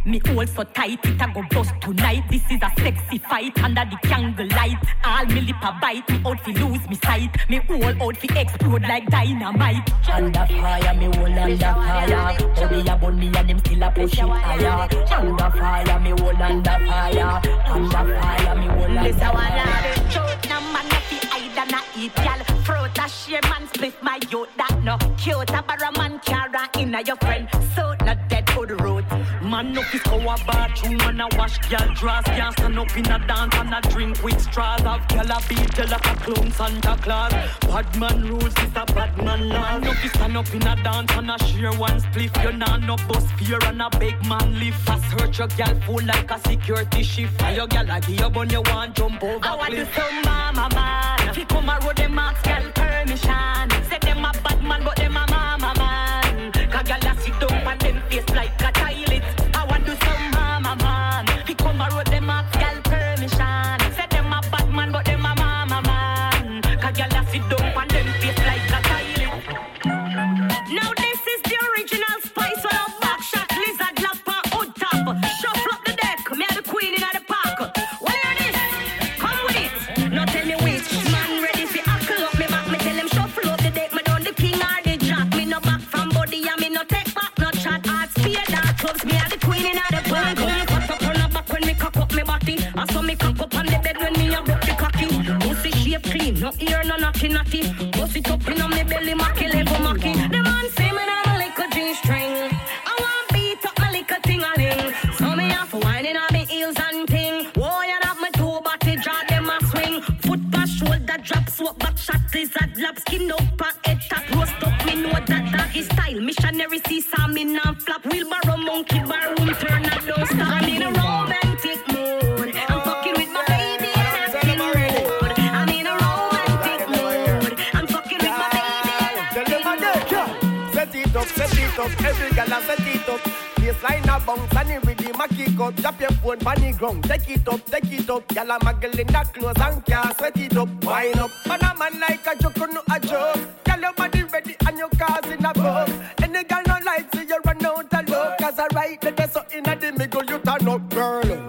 Me hold so tight, it a go bust tonight. This is a sexy fight under the candle light. All me lip a bite, me out fi lose me sight. Me whole out fi explode like dynamite. Under fire, me hold under fire. Body a burn me and them still a push it higher. Under fire, me hold under fire. Under fire, me hold under fire. No man no fi hide and a eat, a share man split my youth no cute. A barra man carry inna your friend, so not dead for the road. Man up his our bathroom and a wash girl draws Can't stand up in a dance and a drink with straws. Have girl a beat you like a clown Santa Claus Bad man rules is a bad man law Man up his stand up in a dance and a share one spliff You nah no bus fear and a big man live Fast. Hurt your girl full like a security shift. And your girl a give you bun you want jump over I want to some mama man. Fi come a road them ask girl permission. Say them a bad man, but no ear no naughty naughty. Bust it up in on me belly, macky level macky. The man say me now like a G string. I want beat up my little ting a ling. So me have whining on me heels and ting. Whoa, you have my two body draw them a swing. Foot pass shoulder drop, swap back shot lizard lap skin up and head tap roast up me know Cherry seesaw, me non flap. Wheelbarrow, monkey bar, room turn and don't stop. I'm in a it up, set it up, every gal a set it up. Baseline a bounce and the rhythm a kick up. Drop your phone on the ground, take it up, take it up. Gal a muggle in the clothes and can't sweat it up. Wine up, man a man like a joke, no a joke. Gal your body ready and your cars in a bug. Any gal no like see you run out of luck. Cause I right there, so in a the middle you turn up, girl.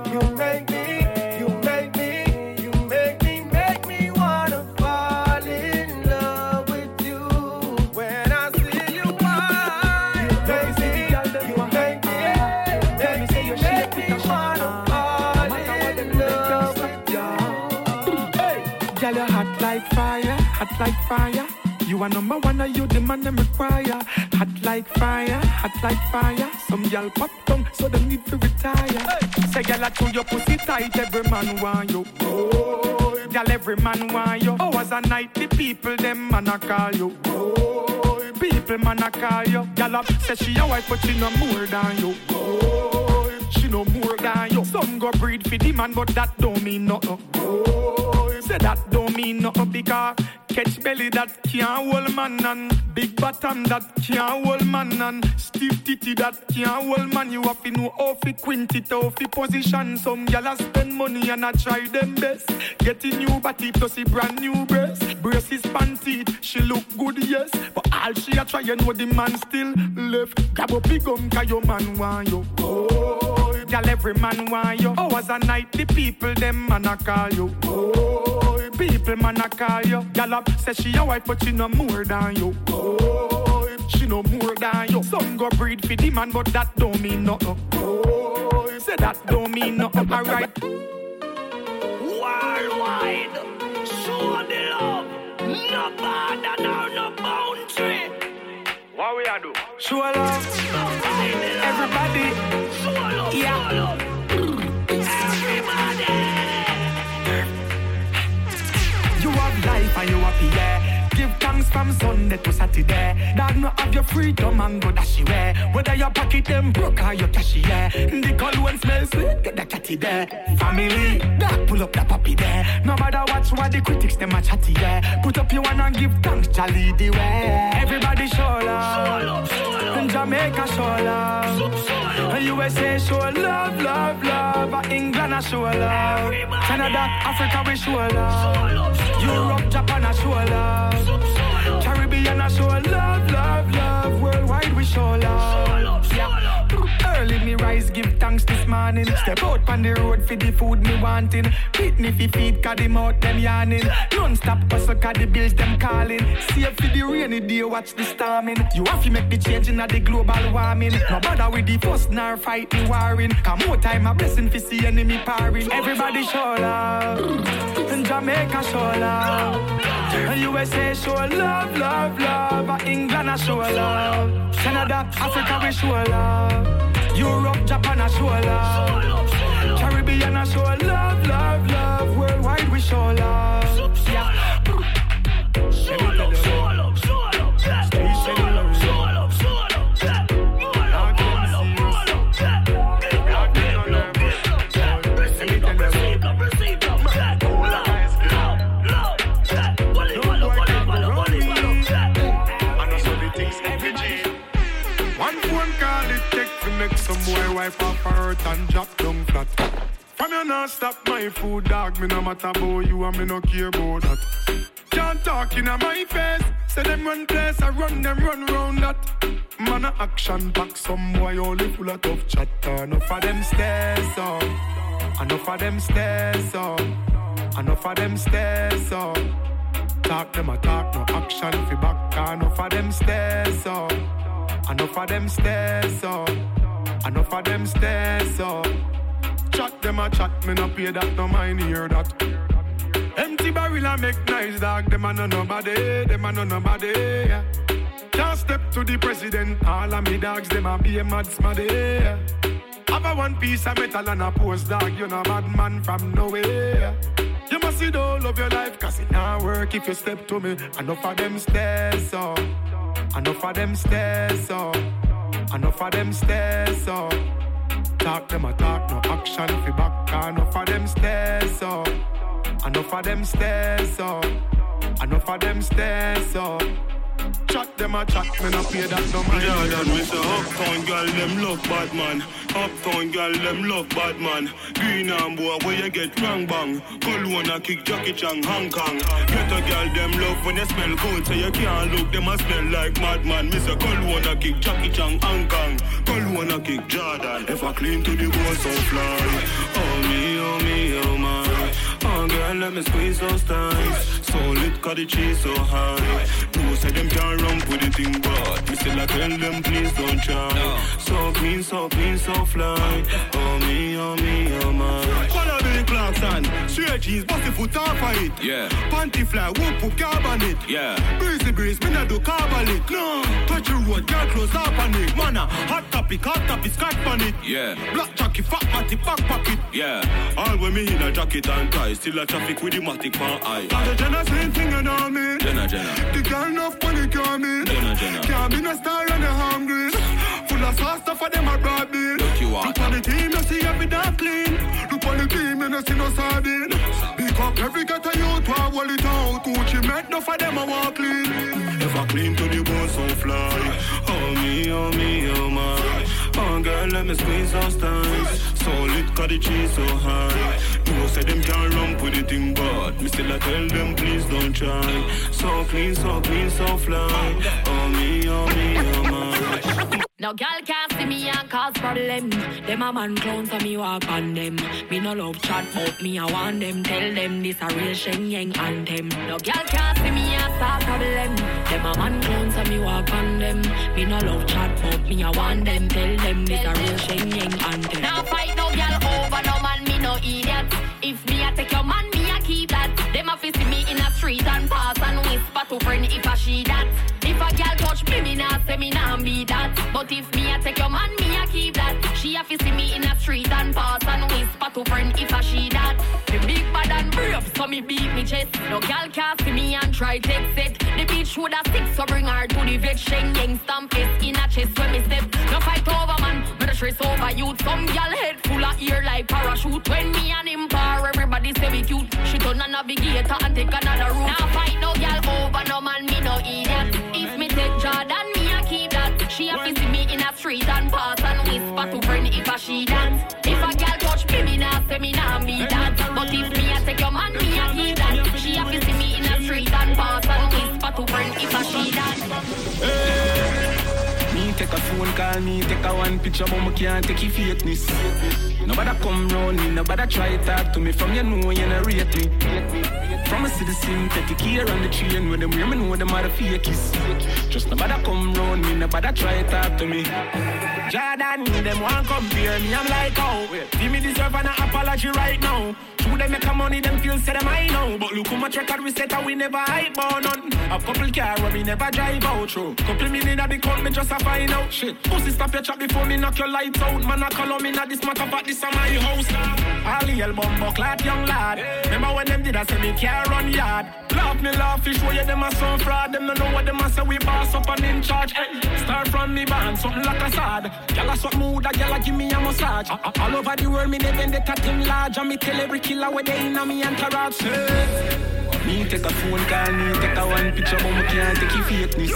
Like fire. You are number one, and you the man them require. Hot like fire, hot like fire. Some girl pop down, so they need to retire. Say, girl, I chew your pussy tight, every man want you. Oh, girl, every man want you. Hours a night, the people them man a call you. Oh, people man a call you. Girl, up say she a wife, but she no more than you. Oh, no more than you. Some go breed for the man, but that don't mean nothing. Oh, say that don't mean nothing because catch belly that can't hold man and big bottom that can't hold man and stiff titty that can't hold man. You have to know how fi quint it, how fi position. Some gyal a spend money and I try them best. Get a new body plus a brand new breast. Braces panty, she look good yes, but all she a try know the man still left. Grab up big gum 'cause your man want you. Oh, gyal every man want you. Oh, Hours a night the people them man a call you. Oh, people man a call you. Gyal up say she a wife but she no more than you. Oh, she no more than you. Some go breed for the man but that don't mean nothing. Oh, say that don't mean nothing. Alright. Worldwide, show the love. No border, no, no boundary. What we a do? Show love. Everybody. Yeah. You have life and you happy, yeah. Thanks from Sunday to Saturday. Dog no have your freedom and go dash away. Whether your pocket them broke or your cash, yeah. The cologne smell sweet, get the catty there. Family, dog pull up the puppy there. No matter watch what the critics them a chatty, yeah. Put up your one and give thanks, Charlie the way. Everybody show love. Jamaica show love. USA show love, love, England a show love. Canada, Africa we show love. Europe, Japan a show love. Caribbean a show love, love, love. Worldwide we show love. Yeah. Early me rise, give thanks this morning. Step out on the road for the food me wanting. Beat me fi feed, cause the mouth them yarning. Non-stop hustle, cause the bills them calling. Save for the rainy day, watch the storming. You have to make the change in the global warming. No bother with the fuss, nor fight the warring. Come more time, a blessing fi see enemy parring. Everybody show love. And Jamaica show love. And USA show love, love, love. And England a show love. Canada, Africa we show love. Europe, Japan a show love. Caribbean a show love, love, love. Worldwide we show love. Wife off her hurt and drop down flat. From you not stop my food, dog. Me no matter about you and me no care about that. Can't talk in my face. Say them run place, I run them run round that. Man a action back, some boy only full of tough chatter. Enough of them stairs up, enough of them stairs up, enough of them stairs up. Talk them a talk, no action fi back. Enough of them stairs up, enough of them stairs up, enough of them stairs up. Chat them a chat, me no pay that, no mind hear that. Empty barrel a make nice dog, them a no nobody, them a no nobody. Yeah. Can't step to the president, all of me dogs, them a be a mad smaddy. Yeah. Have a one piece of metal and a post dog, you know bad man from nowhere. You must see the whole of your life, cause it not work if you step to me. Enough of them stairs up, enough of them stairs up, Enough of them stairs up. Talk them a talk, no action fi back. Enough of them stairs up. Enough of them stairs up. Enough of them stairs up. Chat them a chat, me no pay that no mind. Yeah, that me say uptown girl them love bad man. Uptown girl them love bad man. Green and boy where you get bang bang. Cologne a kick Jackie Chan Hong Kong. Get a girl them love when they smell good, so you can't look them a smell like madman. Me say Cologne a kick Jackie Chan Hong Kong. Cologne a kick Jordan. If I clean to the bone so fly. Oh me, oh me, oh my. Oh girl, let me squeeze those thighs. So lit, cause the cheese so high. No say them can't run with the thing, but me still I tell them please don't try. So clean, so clean, so fly. Oh me, oh me, oh my. Clarkson, straight jeans, bust the foot off of it. Yeah. Panty fly, whoop, put carb on it. Yeah. Breezy breeze, me not do carbolic. No, touch the road, girl close up on it. Mana, hot topic, hot topic, scotch on it. Yeah. Black jockey, fat matty, back pocket. Yeah. All when me in a jacket and tie, still a traffic with the matic pan eye. Cause the Jenna same thing you know me. Jenna, Jenna. The girl enough money can me. Jenna, Jenna. Can't be no star and a hungry. Full of sauce stuff for them a broad. Look you. Look on the team, you see every damn clean. Look on the team, you no see no sardine. Pick up every ghetto youth, to hold it out. Gucci make no for them a walk clean. If I clean to the bone, so fly. Oh me, oh me, oh my. Oh girl, let me squeeze those thighs. So lit, cause the cheese so high. You say them can't run with the thing, but me still I tell them please don't try. So clean, so clean, so fly. Oh me, oh me, oh my. No girl can't see me and cause problem. Them a man clown so me walk on them. Me no love chat but me I want them. Tell them this a real Shen Yeng anthem. No girl can't see me and start problem. Them a man clown so me walk on them. Me no love chat but me I want them. Tell them this a real Shen Yeng anthem. Now fight no girl over no man, me no idiot. If me a take your man, me a keep that. Them a fi see me in a street and pass and whisper to friend if a she that. If a girl touch me, me nah say me nah be that. But if me a take your man, me a keep that. She a fi see me in a street and pass and whisper to friend if a she that. Me big bad and brave, so me beat me chest. No girl can see me and try take set. The bitch woulda stick, so bring her to the vet. Shen Yeng stamp it in a chest when me step. No fight over man, me the stress over youth. Some girl head full of ear like parachute. When me and him par, everybody say we cute. She turn a navigator and take another route. Now fight a see me in a street and pass and whisper to friend if a she dance. If a girl touch me, me nah say me nah be that. But if me a take your man, me a keep that. She a fi see me in a street and pass and whisper to friend if a she dance. Me take a phone call, me take a one picture, but me can't take your fakeness. Nobody come round me, nobody try talk to me. From you know you're not rate me. From a citizen, take the key on the train when them women know them are the fakies. Just nobody come round me, nobody try talk to me. Jordan, them want compare me, I'm like, oh, give me deserve an apology right now. They make a money, them feel say them I know. But look how much record we set and we never hype on none. A couple car where we never drive out through. Couple million at the count, me just a find out shit. Pussy stop your chat before me knock your lights out. Man, I call on me not this matter, but this is my house. All the album bucklat, young lad. Remember when them did I say me care run yard. Laugh me love fish where you them a some fraud. Them no know what them a say we boss up and in charge. Hey, start from me band, something like a sad. Gyal a swap mood, a gyal a give me a massage. All over the world, me they vendetta team large. And me tell every killer where they in a me entourage. Hey. Me take a phone call, me take a one picture, but me can't take your fakeness.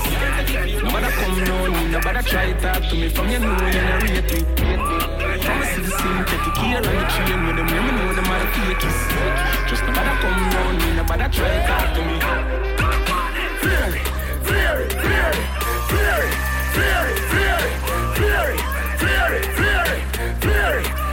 Nobody come round me, nobody try talk to me. From you know you not rate me. From a citizen, take the key on the train with them women know them are the fakies. Just nobody come round me, nobody try talk to me. Fury, fury, fury, fury, fury, fury, fury, fury, fury, fury,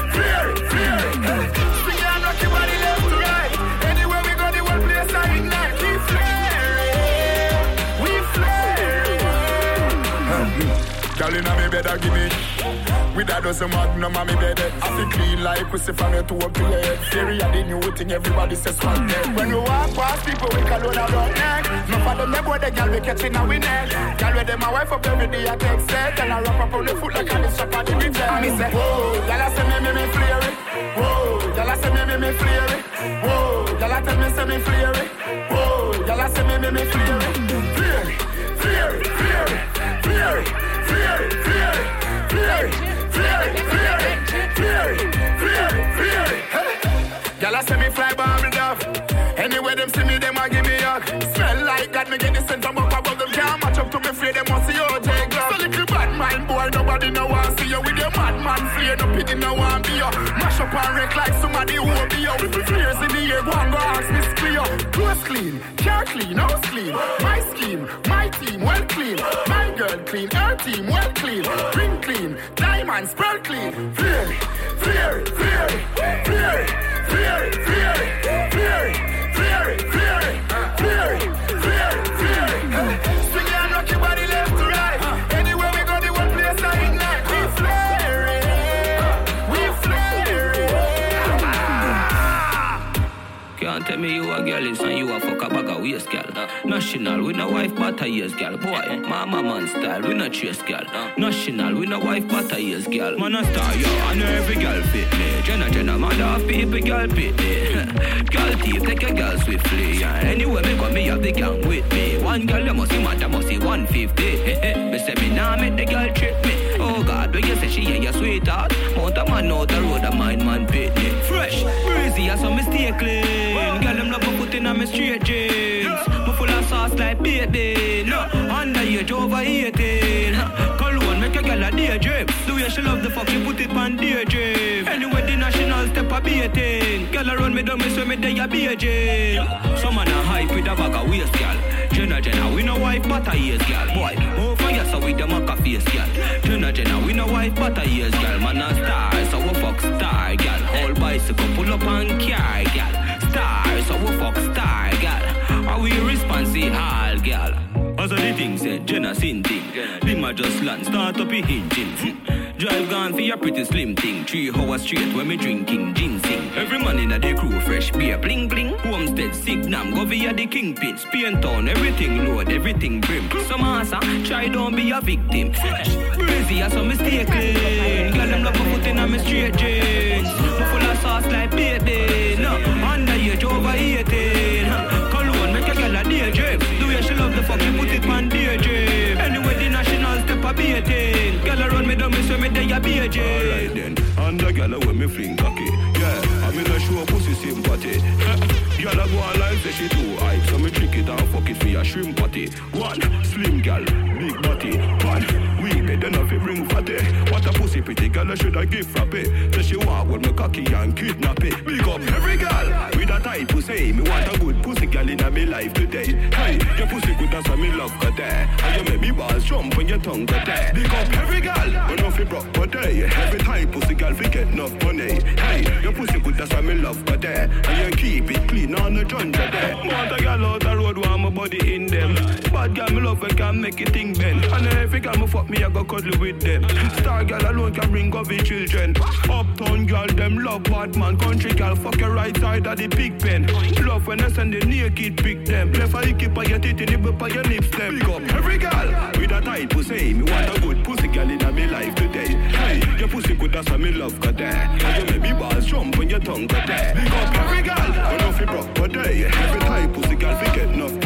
flare. Girl inna me bed, a give me. With a dozen magnum on me bed I feel clean like from your toe up to your head. Fury are the new thing, everybody says swag neck When we walk past people, we call on our neck. No for them, they boy, the girl we catching our neck Girl with them, my wife up every day, I text set And I wrap up on the foot like I strap on the ribs And me say, whoa, girl, I say me, me, me flare Whoa, girl, I say me, me, me flare Whoa, girl, I tell me, say me flare Whoa, girl, I say me, me, me flare Flare, flare, flare, flare it, it, it, fear fear fear fear I say me fly Barbie duff. Anywhere them see me, them a give me hug. Smell like God, me get the scent from up above them. Can't match up to me, afraid them want see OJ Glock. So little bad mind boy, nobody know want see you with your madman flare. No pity no want be you. Mash up and wreck like somebody who be you. With the flares in the air, go and go ask me Clothes clean, car clean, house clean. My scheme, my team, well clean. My girl clean, her team, well clean. Ring clean, diamonds, pearl clean. Fear it, fear it, fear it, Can't tell me you a girl is and you a fuck a bag of waist, girl. National, we no wife but a years, girl. Boy, mama man style, we no chase, girl. National, we no wife but a years, girl. Man a star, yo, I know every girl fit me. Jenna, Jenna, mother of people, girl fit me. *laughs* girl thief, take a girl swiftly. Yeah. Anyway, me come me have the gang with me. One girl, you must see mad, must see 150. *laughs* me say me nah make the girl trip me. Oh God, when you say she ain't your sweetheart, mount a man out the road, a mind man pit me. Fresh, breezy, as some mistake clean. Girl, them love me put in me straight jeans. Me full of sauce like baby. No, underage over 18. Cologne make a girl a daydream. The way she love the fuck, she put it on daydream. Anyway, the national step a baiting. Girl around me, don't me so me day a beijing. Some man a hype with a bag of waist, girl. Jenna, Jenna, we no wife, but a years, girl. Boy, move for yes, so with the maca face, girl. Jenna, Jenna, we no wife, but a years, girl. Man a star, so we fuck star, girl. All bicycle pull up and car, girl. Star, so we fuck star, girl. Are we responsive, girl? As the thing said, Jenna sin thing. Bima just land, start up a engine. Hmm. Drive gone for your pretty slim thing. Three hours straight when me drinking ginseng. Every man in the crew fresh beer, bling bling. Homestead, Signam, go via the kingpin. Spain town, everything load, everything brim. Some answer, ah, try don't be a victim. Breezy, as ah, some mistake clean. Girl, them love me put in me straight jeans. Full of sauce like baby. No, underage over 18. A baiting. Around me, don't me so me day a beijing. Alright then, and the girl when me fling cocky. Yeah, I'm in a show pussy sympathy. *laughs* Girl a go online say she too hype, so me trick it and fuck it for your shrimp patty. One slim girl, big body. One we better not fi bring fatty. What a pussy pretty girl, I should I give frappe. So she walk with me cocky and kidnap it. Big up every girl with a tight pussy. Me want a good pussy girl in a me life today. Hey, your pussy good as me love got there. And you make me balls jump when your tongue got there. Big up every girl, when off fi broke but day. Every time pussy girl fi get enough money. Hey, your pussy good as me love got there. And you keep it clean on the jungle there. Want a girl out the road want my body in them. Bad girl me love when can make it thing bend. And every girl me fuck me I go cuddle with them. Star girl alone can bring up the children. Uptown girl them love bad man. Country girl fuck your right side of the big pen. Love when I send the naked pick them. Left eye keep on your titty nibble on your lips them. Big up every girl with a tight pussy. Me want a good pussy girl in me life today. Hey, your pussy good as me love got there. And you make me balls jump when your tongue got there. Big up every girl when off you broke but day. Every time pussy girl fi get enough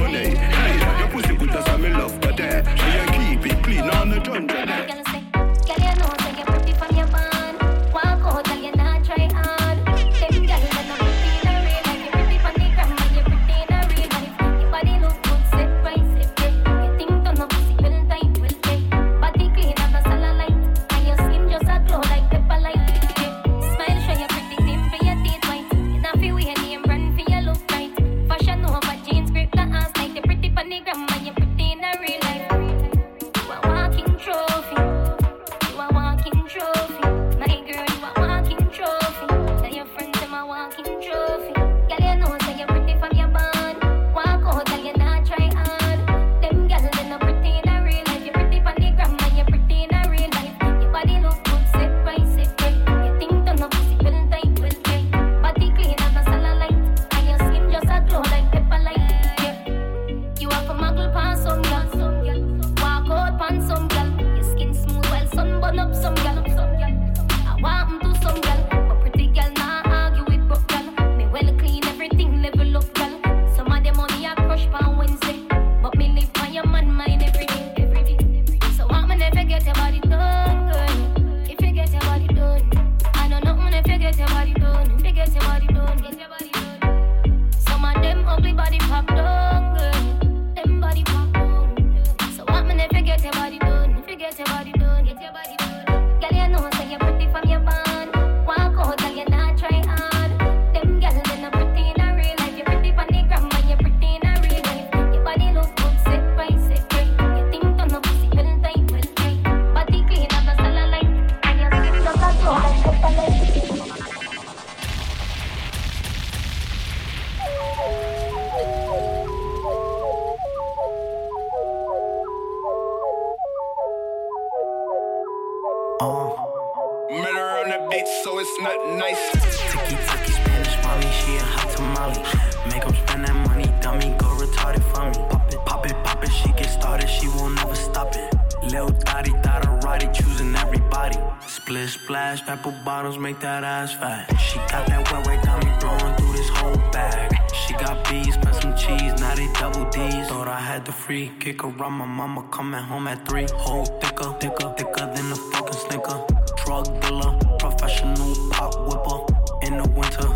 bottles, make that ass fat. She got that wet, wet, got me throwing through this whole bag. She got bees, spent some cheese, now they double D's. Thought I had the free kick around my mama coming home at three. Whole thicker, thicker, thicker than a fucking snicker. Drug dealer, professional pop whipper. In the winter,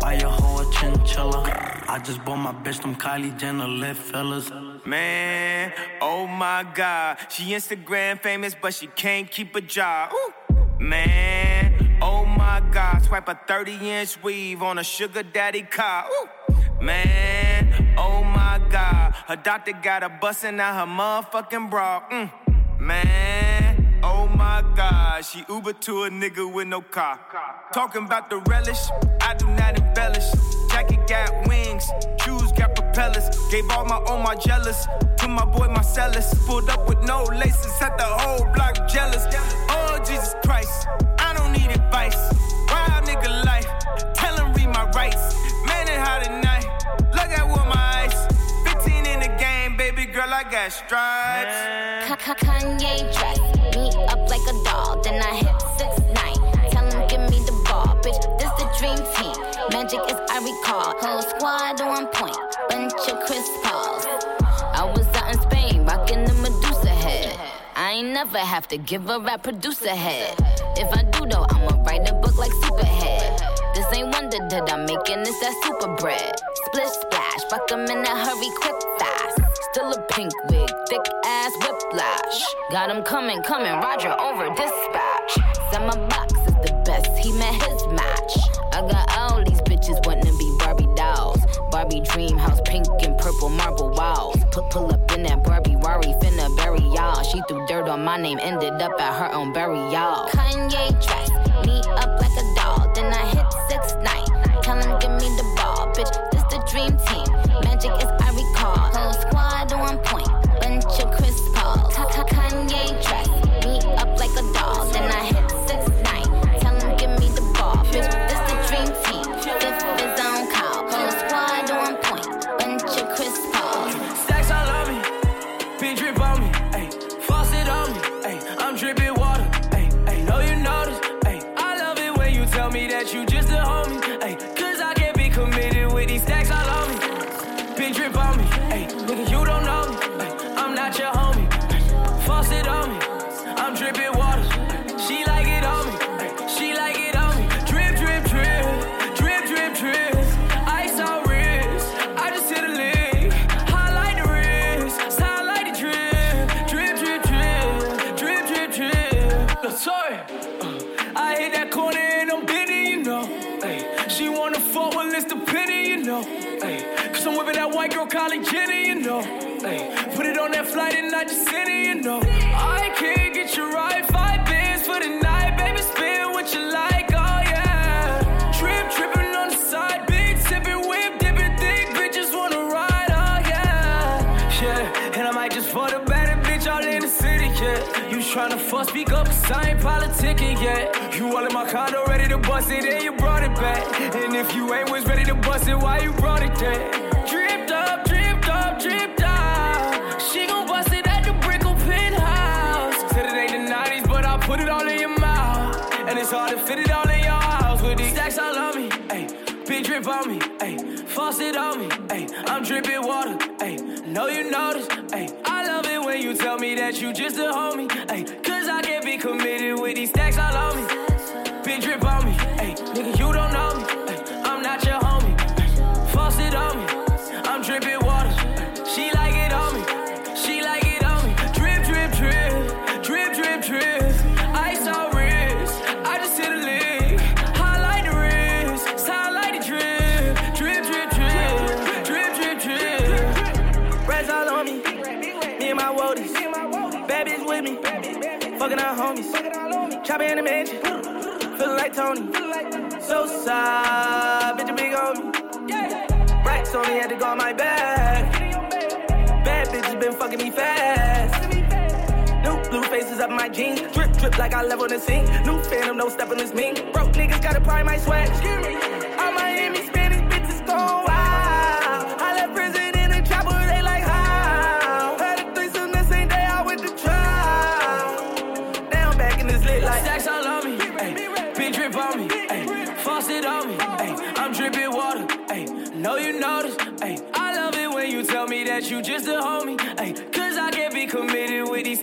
buy a whole chinchilla. I just bought my bitch them Kylie Jenner lip fillers. Man, oh my god. She Instagram famous, but she can't keep a job. Ooh. Man, oh my god. Swipe a 30 inch weave on a sugar daddy car. Man, oh my god. Her doctor got her busting out her motherfucking bra. Mm. Man, oh my god. She Uber to a nigga with no car. Talking about the relish, I do not embellish. Jacket got wings, shoes got propellers. Gave all my own my jealous to my boy Marcellus. Pulled up with no laces, had the whole block jealous. Oh Jesus Christ, I don't need advice. Wild nigga life, tell him read my rights. Man, it hot tonight. Look at what my eyes. 15 in the game, baby girl, I got stripes. Kanye dress me up like a doll, then I hit six nine. Tell him give me the ball, bitch. This the dream. Magic is I recall. Whole squad on point, bunch of Chris Pauls. I was out in Spain, rocking the Medusa head. I ain't never have to give a rap producer head. If I do though, I'ma write a book like Superhead. This ain't wonder that I'm making this that super bread. Splish splash, fuck 'em in a hurry, quick fast. Still a pink wig, thick ass whiplash. Got him coming, coming, Roger over dispatch. Said my box is the best, he met his match. I got house, purple marble walls. Put pull up in that Barbie Rari, finna bury y'all. She threw dirt on my name, ended up at her own burial. Kanye dress me up like a doll, then I hit six nine. Tell him give me the ball, bitch. This the dream team. Magic is white girl Kylie Jenner, you know. Ay, put it on that flight and I just send it, you know. I can't get you right, five bands for the night, baby, spin what you like, oh yeah. Trip, tripping on the side, big sipping, whip, dipping, thick bitches wanna ride, oh yeah. Yeah, and I might just fuck the better bitch all in the city, yeah. You tryna fuss, speak up, cause I ain't politicking yet. You all in my condo, ready to bust it, and you brought it back. And if you ain't was ready to bust it, why you brought it there? On me. I'm dripping water. Ayy, know you notice. Ayy, I love it when you tell me that you just a homie. Ayy, cause I can't be committed with these stacks all on me. Fucking our homies. Chopper in the mansion. Feeling like Tony. So side. Bitch, a big on me. Racks on me, had to go on my back. Bad bitches been fucking me fast. New Blue faces up my jeans. Drip, drip like I live on the scene. New phantom, no stepping this mean. Broke niggas gotta pry my swag. All Miami Spanish that you just a homie, ayy. Cause I can't be committed with these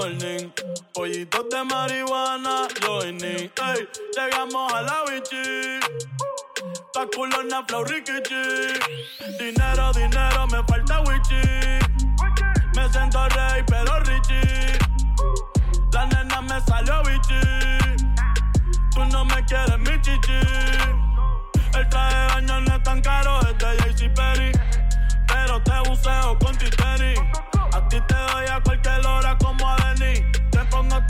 morning. Pollitos de marihuana, joining. Ey, llegamos a la bichi. Ta culona, flow, rikichi. Dinero, dinero, me falta wichi. Me siento rey, pero richie. La nena me salió bichi. Tú no me quieres, mi chichi. El traje de baño no es tan caro, es de JC Perry. Pero te buceo con titeri. A ti te doy a cualquier hora como a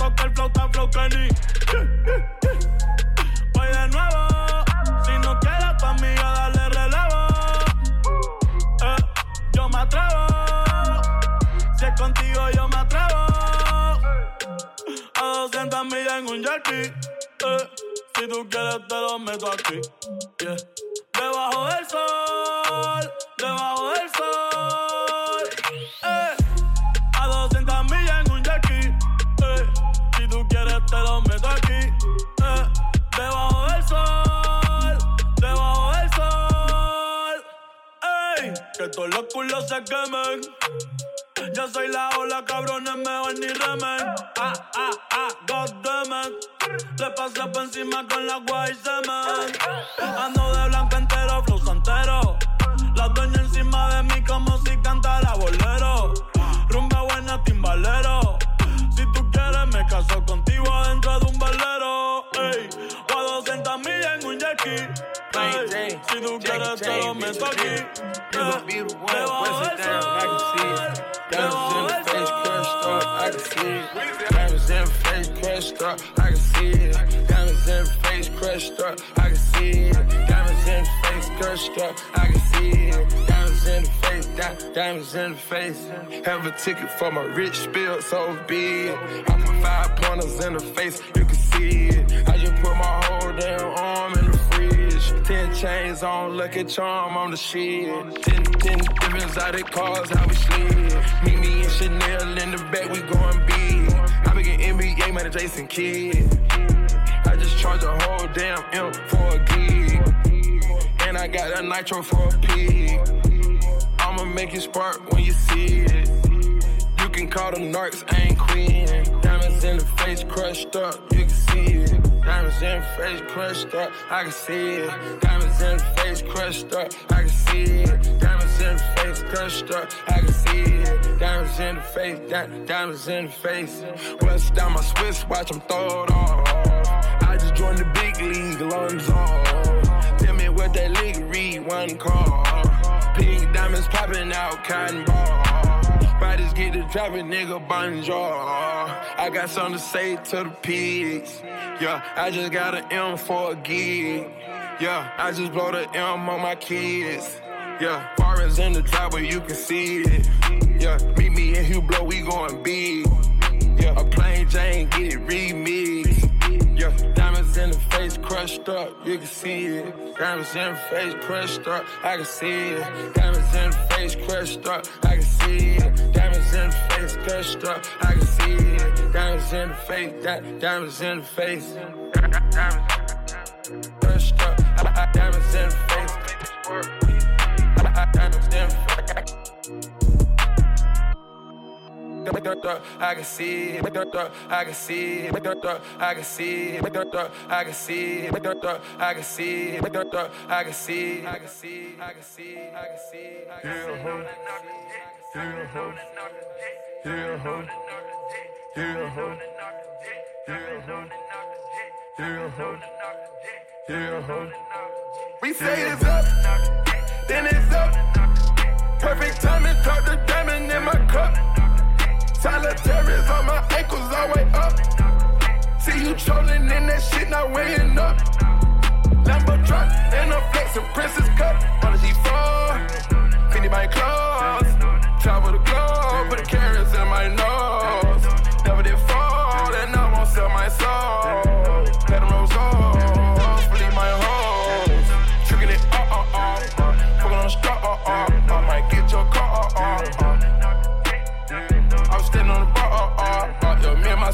pongo a tocar el flow, tan flow Kenny. Voy de nuevo. Si no quieres tu amiga, dale relevo. Eh, yo me atrevo. Si es contigo, yo me atrevo. A 200 millas en un jackie. Eh, si tú quieres, te lo meto aquí. Debajo del sol, debajo del sol. Que todos los culos se quemen. Yo soy la ola, cabrones, mejor ni remen. Ah, ah, ah, goddammit. Le pasé por encima con la guay semen. Ando de blanco entero, flow santero. La dueña encima de mí como si cantara bolero. Rumba buena, timbalero. Ey, si tú quieres, te lo meto aquí. Eh, Debajo del sol. Diamonds in the face crushed up, I can see it. Diamonds in the face crushed up, I can see it. Diamonds in the face crushed up, I can see it. Diamonds in the face crushed up, I can see it. Diamonds in the face, di- diamonds in the face. Have a ticket for my rich spill, so big. I put five pointers in the face, you can see it. I just put my whole damn arm in the Ten chains on, lucky charm on the shit. Ten, ten different exotic cars, how we slid. Meet me and Chanel in the back, we going big. I be getting NBA man, Jason Kidd. I just charge a whole damn M for a gig. And I got a nitro for a pig. I'ma make it spark when you see it. You can call them narcs, I ain't queen. Diamonds in the face crushed up, you can see it. Diamonds in the face crushed up, I can see it. Diamonds in the face crushed up, I can see it. Diamonds in the face crushed up, I can see it. Diamonds in the face, di- diamonds in the face. West down my Swiss watch, them throw it off. I just joined the big league, lungs off. Tell me what that league read, one call. Pink diamonds popping out, cotton ball. Bodies get to dropping, nigga, bonjour. I got something to say to the pigs. Yeah, I just got an M for a gig. Yeah, I just blow the M on my kids. Yeah, foreigns in the driveway, you can see it. Yeah, meet me in Hublot, we going big. Yeah, a plain Jane, get it remixed. Yeah, diamonds in the face crushed up, you can see it. Diamonds in the face crushed up, I can see it. Diamonds in the face crushed up, I can see it. Diamonds in the face crushed up, I can see it. Diamonds in the face, di- diamonds in the face. Diamonds crushed up, diamonds in the face. Diamonds in the face. I can see it. I can see it. I can see it. I can see it. I can see it. I can see it. I can see. I can see. I can see. Yeah, huh? Yeah, huh? Yeah, huh? Yeah, huh? Yeah, huh? Yeah, huh? Yeah, huh? We say it's up, then it's up. Perfect timing, drop the diamond in my cup. Solitaires on my ankles, all way up. See you trolling in that shit, not weighing up. Lambo truck and a flex and princess cup. On the G4, Fendi my clothes. Travel the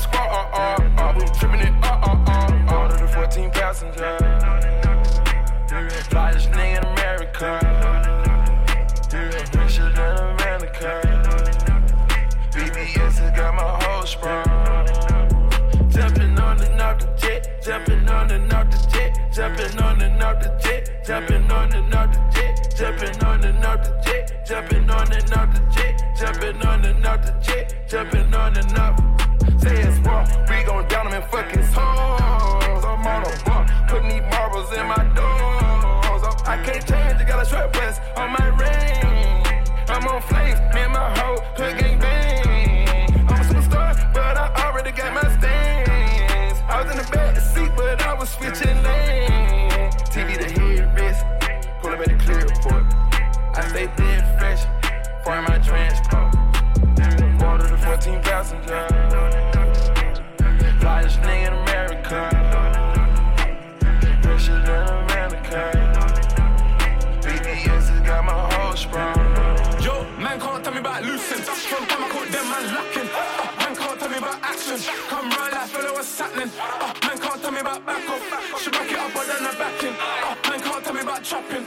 squad, uh uh uh. We tripping it, uh uh uh. uh. Order the 14 passengers. Flyest nigga in America. Richer than America. BBS has got my whole sprung. Jumping on and off the jet, jumping on and off the jet, jumping on and off the jet, jumping on and off the jet, jumping on and off the jet, jumping on and off the jet, jumping on and off the jet, jumping on and off. Say it's me chopping.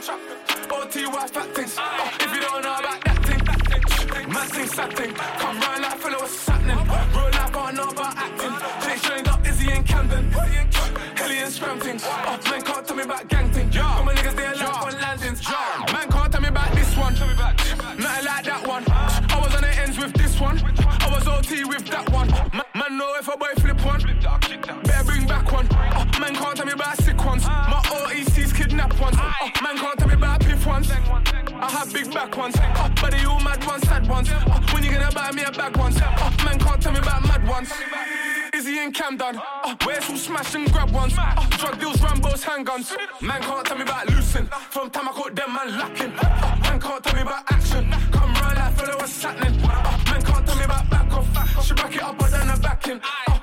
OTY fat things. Uh, if you don't know about that thing, man thing, sad thing. Come round like fellow, what's happening? Real life, I know about acting. Jay trained up, Izzy and Camden. Helly and Scram things. Uh, Uh, man can't tell me about piff ones. I have big back ones. Uh, but all mad ones, sad ones. Uh, when you gonna buy me a bag ones? Uh, man can't tell me about mad ones. Izzy and Camden. Uh, where's some smash and grab ones? Uh, drug deals, Rambo's handguns. Man can't tell me about loosen. From time I caught them, man lacking. Uh, man can't tell me about action. Come round like fellow, what's happening? Uh, man can't tell me about back off. She back it up, I back in. Uh,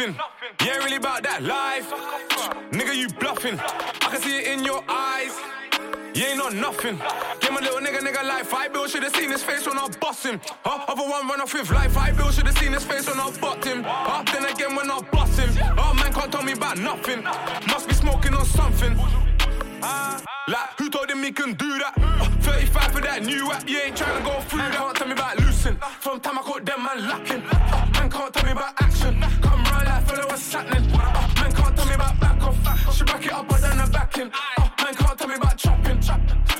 Nothing. Ain't really about that life. Nigga, you bluffing. I can see it in your eyes. You ain't on nothing. Give my little nigga, nigga life. I Bill should have seen his face when I bust him. Huh? Other one run off with life. I Bill should have seen his face when I bucked him. Huh? Then again when I bust him. Oh man can't tell me about nothing. Must be smoking on something. Like, who told him he can do that? Uh, 35 for that new app, you ain't trying to go through that. Can't tell me about loosen. From time I caught them, man lacking. Uh, man can't tell me about action. Come round like fellow, what's happening? Uh, man can't tell me about back off. She back it up, but then I back in. Uh, man can't tell me about chopping. OTY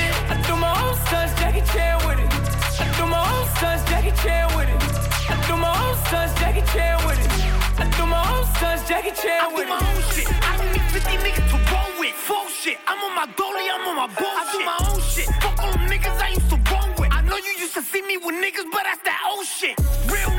I threw my own son's Jackie Chan with it. I threw my own son's Jackie Chan with it. I threw my own son's Jackie Chan with it. I threw my own son's Jackie Chan with it. I do my own shit. I don't need fifty niggas to roll with. Bullshit. I'm on my dolly. I'm on my bullshit. I do my own shit. Fuck all them niggas I used to roll with. I know you used to see me with niggas, but that's that old shit. Real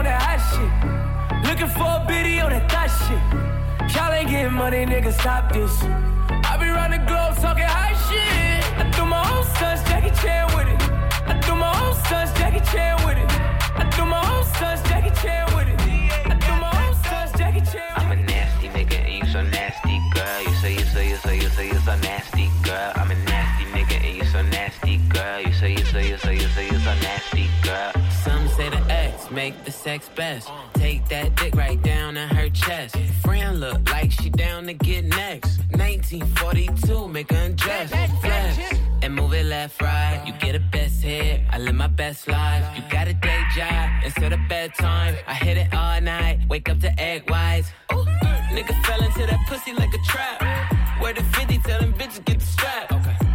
on that hot shit. Looking for a biddy on that thot shit. Y'all ain't getting money, nigga, stop this. I be round the globe talking high shit. I do my own stunts, Jackie Chan with it. I do my own stunts, Jackie Chan with it. I do my own stunts, Jackie Chan with it. I do my own stunts, Jackie Chan I'm a nasty nigga and you so nasty, girl. You say you say you say you say you so nasty, girl. I'm a nasty nigga and you so nasty, girl. You say you say you say you say you so make the sex best. Take that dick right down in her chest. Friend look like she down to get next. 1942, make her undress. Flex and move it left, right. You get a best hit. I live my best life. You got a day job instead of bedtime. I hit it all night. Wake up to egg whites. Ooh, nigga fell into that pussy like a trap. Where the 50 tell them bitches get the strap.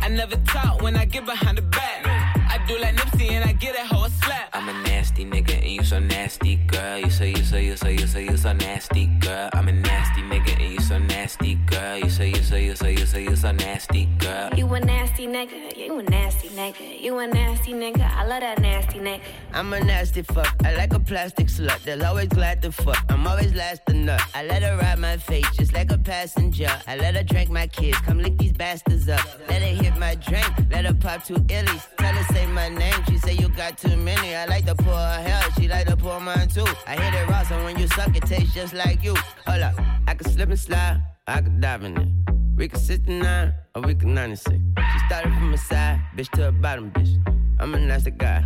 I never talk when I get behind the back. I do like Nipsey and I get that nigga and you so nasty, girl. You say you say you say you say you so nasty, girl. I'm a nasty nigga girl. You say you say you say you say you so nasty, girl. You a nasty nigga, you a nasty nigga, you a nasty nigga. I love that nasty nigga. I'm a nasty fuck. I like a plastic slut. That's always glad to fuck. I'm always last to nut. I let her ride my face just like a passenger. I let her drink my kids. Come lick these bastards up. Let her hit my drink. Let her pop two illies. Tell her say my name. She say you got too many. I like to pour her hair. She like to pour mine too. I hit it raw, so when you suck, it tastes just like you. Hold up. I can slip and slide. I can dive in it. We can 69 or we can 96. She started from the side, bitch to the bottom, bitch. I'm a nasty guy,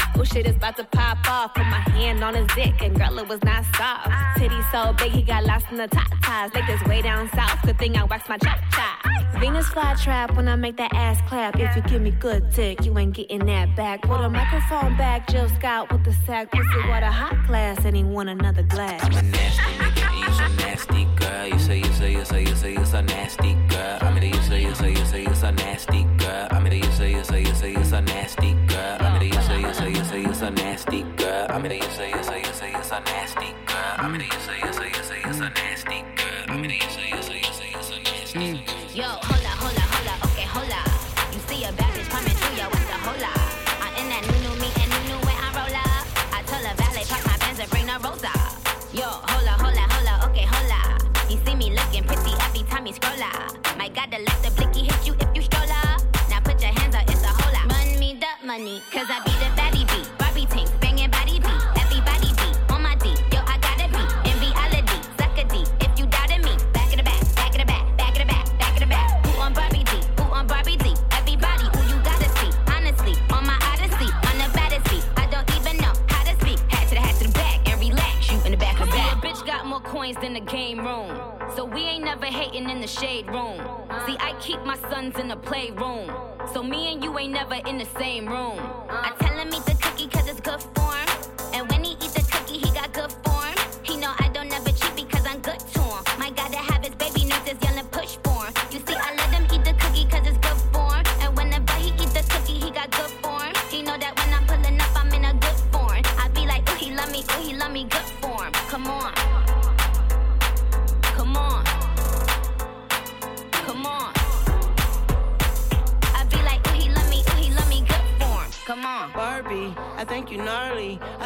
Oh shit is about to pop off. Put my hand on his dick and girl it was not soft. Titty so big he got lost in the top ties. Like this way down south. Good thing I waxed my chop chop. Venus fly trap when I make that ass clap. If you give me good dick, you ain't getting that back. Put a microphone back, Jill Scott with the sack. Pussy what a hot glass and he want another glass. I'm a nasty nigga and you so nasty, girl. You say you say you say you say you so nasty, girl. I'm in you say you say you say you so nasty, girl. I'm in you say you say you say you so nasty, girl. Nasty, girl. I'm in you say you say you say you so nasty, girl. I'm in you say you say you say you so nasty, girl. I'm in you say you say you say you so nasty. Yo, hola, hola, hola, okay, hola. You see a bad bitch coming through, yo, what's the hola? I'm in that new new me and new new when I roll up. I told her valet park my Benz and bring the rosa. Yo, hola, hola, hola, okay, hola. You see me looking pretty every time you scroll up. Might gotta let the blicky hit you if you stroll up. Now put your hands up, it's a hola. Run me the money, cause I be than the game room. So we ain't never hating in the shade room. See, I keep my sons in the playroom. So me and you ain't never in the same room. I tell him eat the cookie cause it's good for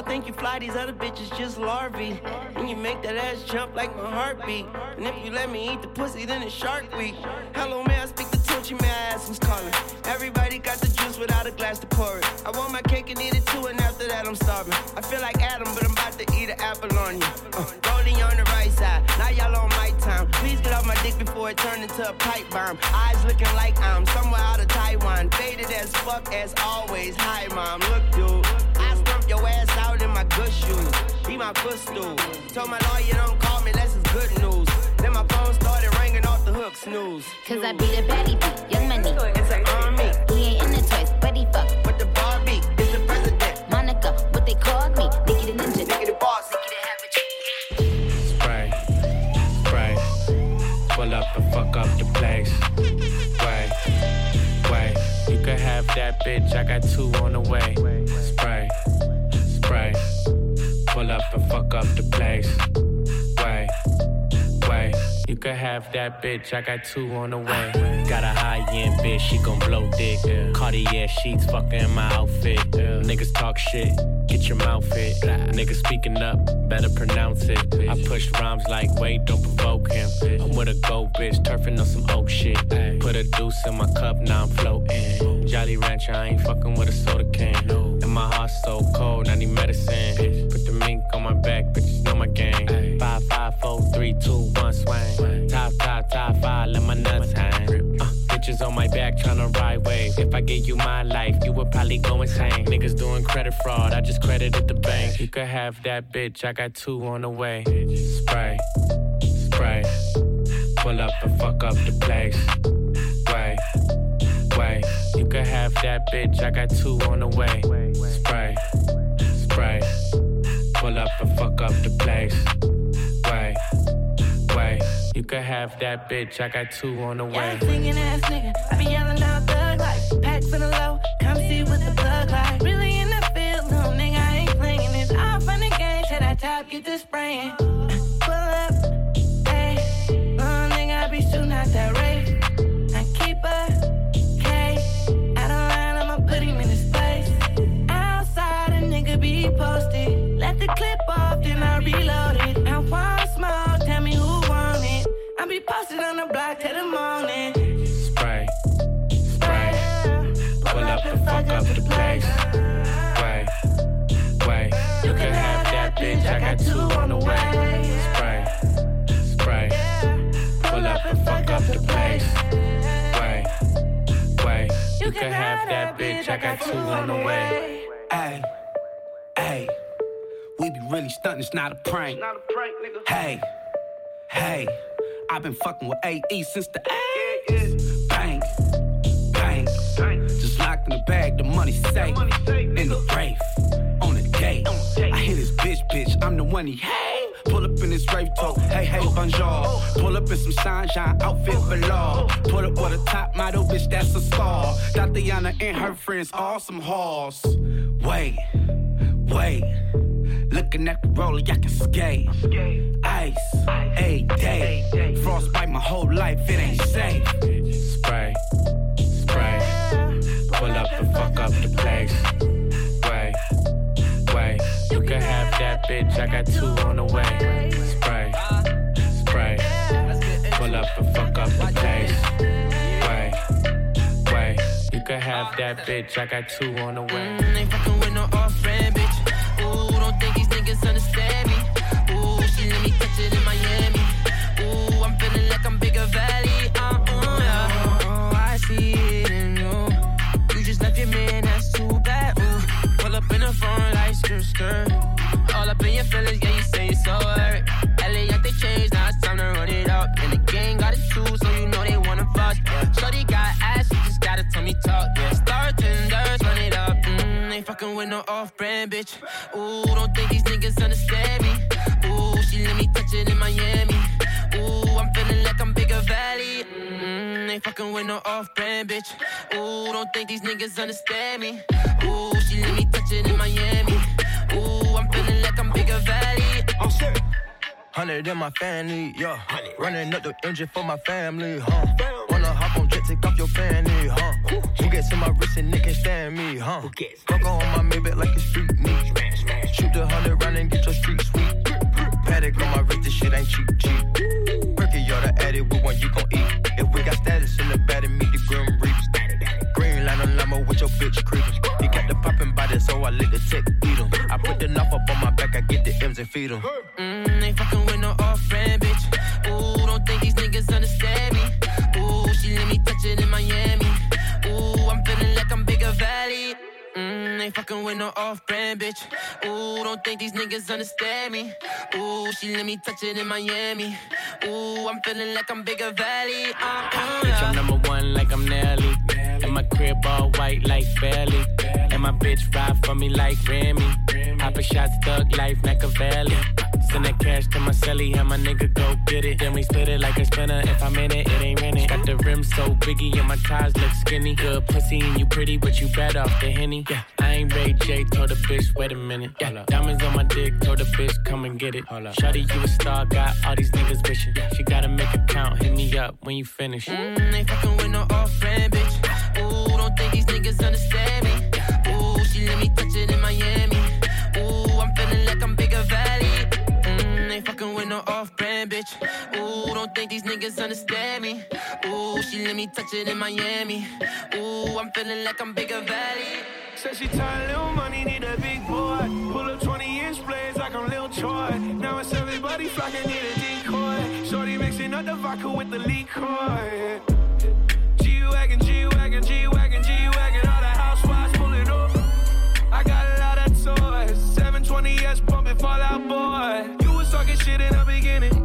think you fly, these other bitches just larvae. And you make that ass jump like my heartbeat. And if you let me eat the pussy, then it's Shark Week. Hello, man, I speak the Tunchi, man, I ask who's calling. Everybody got the juice without a glass to pour it. I want my cake and eat it too, and after that, I'm starving. I feel like Adam, but I'm about to eat an apple on you. Uh, rolling on the right side, now y'all on my time. Please get off my dick before it turn into a pipe bomb. Eyes looking like I'm somewhere out of Taiwan. Faded as fuck as always. Hi, mom, look, dude. I stomp your ass out my good shoes. Be my footstool. Told my lawyer don't call me unless it's good news. Then my phone started ringing off the hook snooze. Cause I be the baddie beat, young money. It's an army. He ain't in the toys, but he fuck. With the Barbie, it's the president. Monica, what they called me. Nicki the ninja. Nicki the boss. Spray, spray, pull up and fuck up the place. Wait, wait, you could have that bitch, I got two on the way. Up and fuck up the place. Wait, wait, you could have that bitch, I got two on the way. Got a high end bitch, she gon' blow dick. Cartier sheets, fucking my outfit. Niggas talk shit, get your mouth hit. Niggas speaking up, better pronounce it. I push rhymes like, wait, don't provoke him. I'm with a gold bitch, turfing on some oak shit. Put a deuce in my cup, now I'm floating. Jolly Rancher, I ain't fucking with a soda can. And my heart so cold, I need medicine. On my back, bitches know my gang. Five, five, four, three, two, one, swing. Top, top, top five, let my nuts hang. Uh, bitches on my back tryna ride wave. If I gave you my life, you would probably go insane. Niggas doing credit fraud, I just credited the bank. You could have that bitch, I got two on the way. Spray, spray, pull up and fuck up the place. Wait, wait, you could have that bitch, I got two on the way. Spray, pull up and fuck up the place. Wait, wait, you could have that bitch, I got two on the way. Yeah, singing ass nigga. I be yelling out thug life. Packs in the low, come see what the plug like. Really in the field, little nigga, I ain't playing this. Fun and games, till that top get to spraying. Pull up, hey, little nigga, I be shooting out that I got two on the way. Hey, hey, we be really stunting, it's not a prank. not a prank Hey, hey, I've been fucking with AE since the A's. Bang, bang, just locked in the bag, the money safe. In the Wraith, on the gate. I hit his bitch, bitch, I'm the one he hate. Pull up in this rave talk, hey, hey, bonjour. Pull up in some sunshine outfit below. Pull up with a top model, bitch, that's a star. Tatiana and her friends, awesome halls. Wait, wait. Looking at the roller, I can skate. Ice, a day. Frostbite my whole life, it ain't safe. Spray, spray, pull up and fuck up the place. That bitch, I got two on the way. Spray, spray, pull up and fuck up the place. Wait, wait, you can have that bitch, I got two on the way. ain't fucking with no off-brand bitch. Ooh, don't think these niggas understand me. Ooh, she let me touch it in Miami. Ooh, I'm feeling like I'm bigger valley. Uh, uh. Oh, I see it in you. You just left your man, that's too bad. Ooh, pull up in the front like skirt, skirt. So hurt. Elliot, they changed, now it's time to run it up. And the gang got it too, so you know they wanna. Yeah. Shorty got ass, she just gotta tell me talk. Yeah, star tenders, run it up. Mm, ain't fucking with no off-brand bitch. Ooh, don't think these niggas understand me. Ooh, she let me touch it in Miami. Ooh, I'm feeling like I'm bigger valley. Mm, ain't fucking with no off-brand bitch. Ooh, don't think these niggas understand me. Ooh, she let me touch it in Miami. Ooh, I'm feeling like I'm bigger valley. Hundred in my family, yeah. Running up the engine for my family, huh? Wanna hop on jet, take off your fanny, huh? Who gets in my wrist and they can't stand me, huh? Coco on my Maybach like it's street meat. Shoot the hundred round and get your street sweet. Patek on my wrist, this shit ain't cheap, cheap. Perky, y'all the added with one you gon' eat. If we got status in the bed and meet the grim reaps. Green line on limo with your bitch creeping. He got the poppin' body, so I let the tech beat him. I put the knife up on my back, I get the M's and feed him. Mm, ain't fucking with no off friend, bitch. Ooh, don't think these niggas understand me. Ooh, she let me touch it in Miami. Ooh, I'm feeling like I'm bigger valley. Mmm, ain't fucking with no off brand, bitch. Ooh, don't think these niggas understand me. Ooh, she let me touch it in Miami. Ooh, I'm feeling like I'm bigger valley. Uh, uh, bitch, I'm number one like I'm Nelly. And my crib all white like Belly. And my bitch ride for me like Remy. Hop a shot, thug life, Machiavelli. Send that cash to my celly, and my nigga go get it. Then we split it like a spinner. If I'm in it, it ain't rented. Got the rim so biggie, and my ties look skinny. Good pussy, and you pretty, but you bad off the henny. Yeah, I ain't Ray J, told the bitch, wait a minute. Yeah, diamonds on my dick, told the bitch, come and get it. Shawty, you a star, got all these niggas wishing. She gotta make a count, hit me up when you finish. Mm, ain't fucking with no off-brand bitch. Ooh, don't think these niggas understand think these niggas understand me. Ooh, she let me touch it in Miami. Ooh, I'm feeling like I'm bigger valley. Said she tired, little money, need a big boy. Pull up 20 inch blades like I'm Lil Troy. Now it's everybody flocking, need a decoy. Shorty mixing up the vodka with the liquor. G-Wagon, G-Wagon, G-Wagon, G-Wagon. All the housewives pulling up. I got a lot of toys. 720S pumping Fall Out Boy. You was talking shit in the beginning.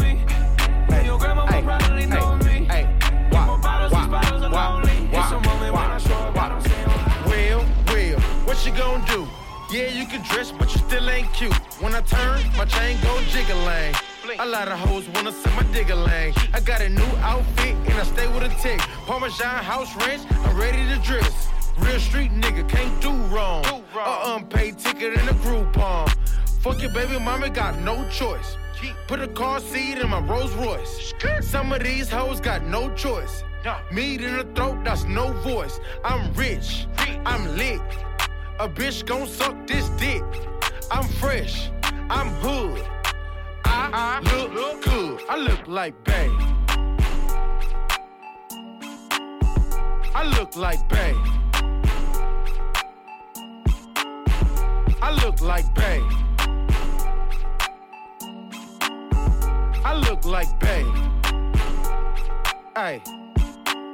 me. What you gonna do? Yeah, you can dress, but you still ain't cute. When I turn, my chain go jiggling. A lot of hoes wanna see my digger lane. I got a new outfit and I stay with a tick. Parmesan house ranch, I'm ready to dress. Real street nigga, can't do wrong. A unpaid ticket in a Groupon. Fuck your baby mama, got no choice. Put a car seat in my Rolls Royce. Some of these hoes got no choice. Meat in the throat, that's no voice. I'm rich, I'm lit. A bitch gon' suck this dick. I'm fresh, I'm hood. I look good. I look like Bay. I look like Bay. I look like Bay. I look like Bay. Hey,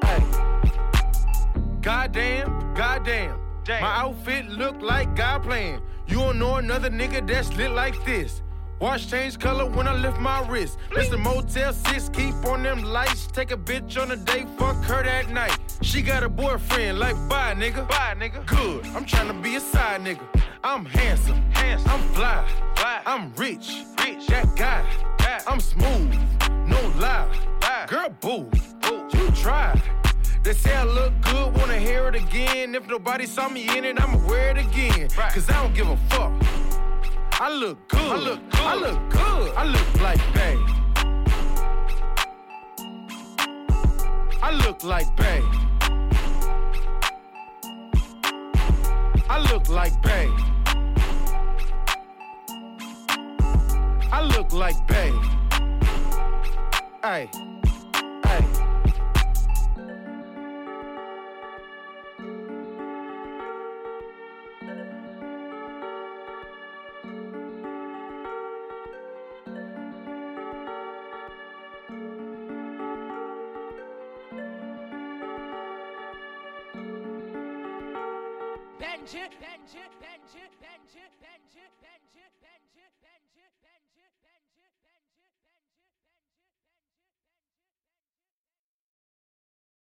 hey. Goddamn, goddamn. My outfit look like God playing. You don't know another nigga that's lit like this. Watch change color when I lift my wrist. Mr. Motel 6, keep on them lights. Take a bitch on a date, fuck her that night. She got a boyfriend, like bye nigga. Bye nigga. Good, I'm trying to be a side nigga. I'm handsome, handsome. I'm fly, fly. I'm rich, rich. That guy, guy. I'm smooth, no lie. lie. Girl, boo, boo. You try. They say I look good, wanna hear it again. If nobody saw me in it, I'ma wear it again. Cause I don't give a fuck. I look good. I look good. I look good. I look like Bay. I look like Bay. I look like Bay. I look like Bay. Hey,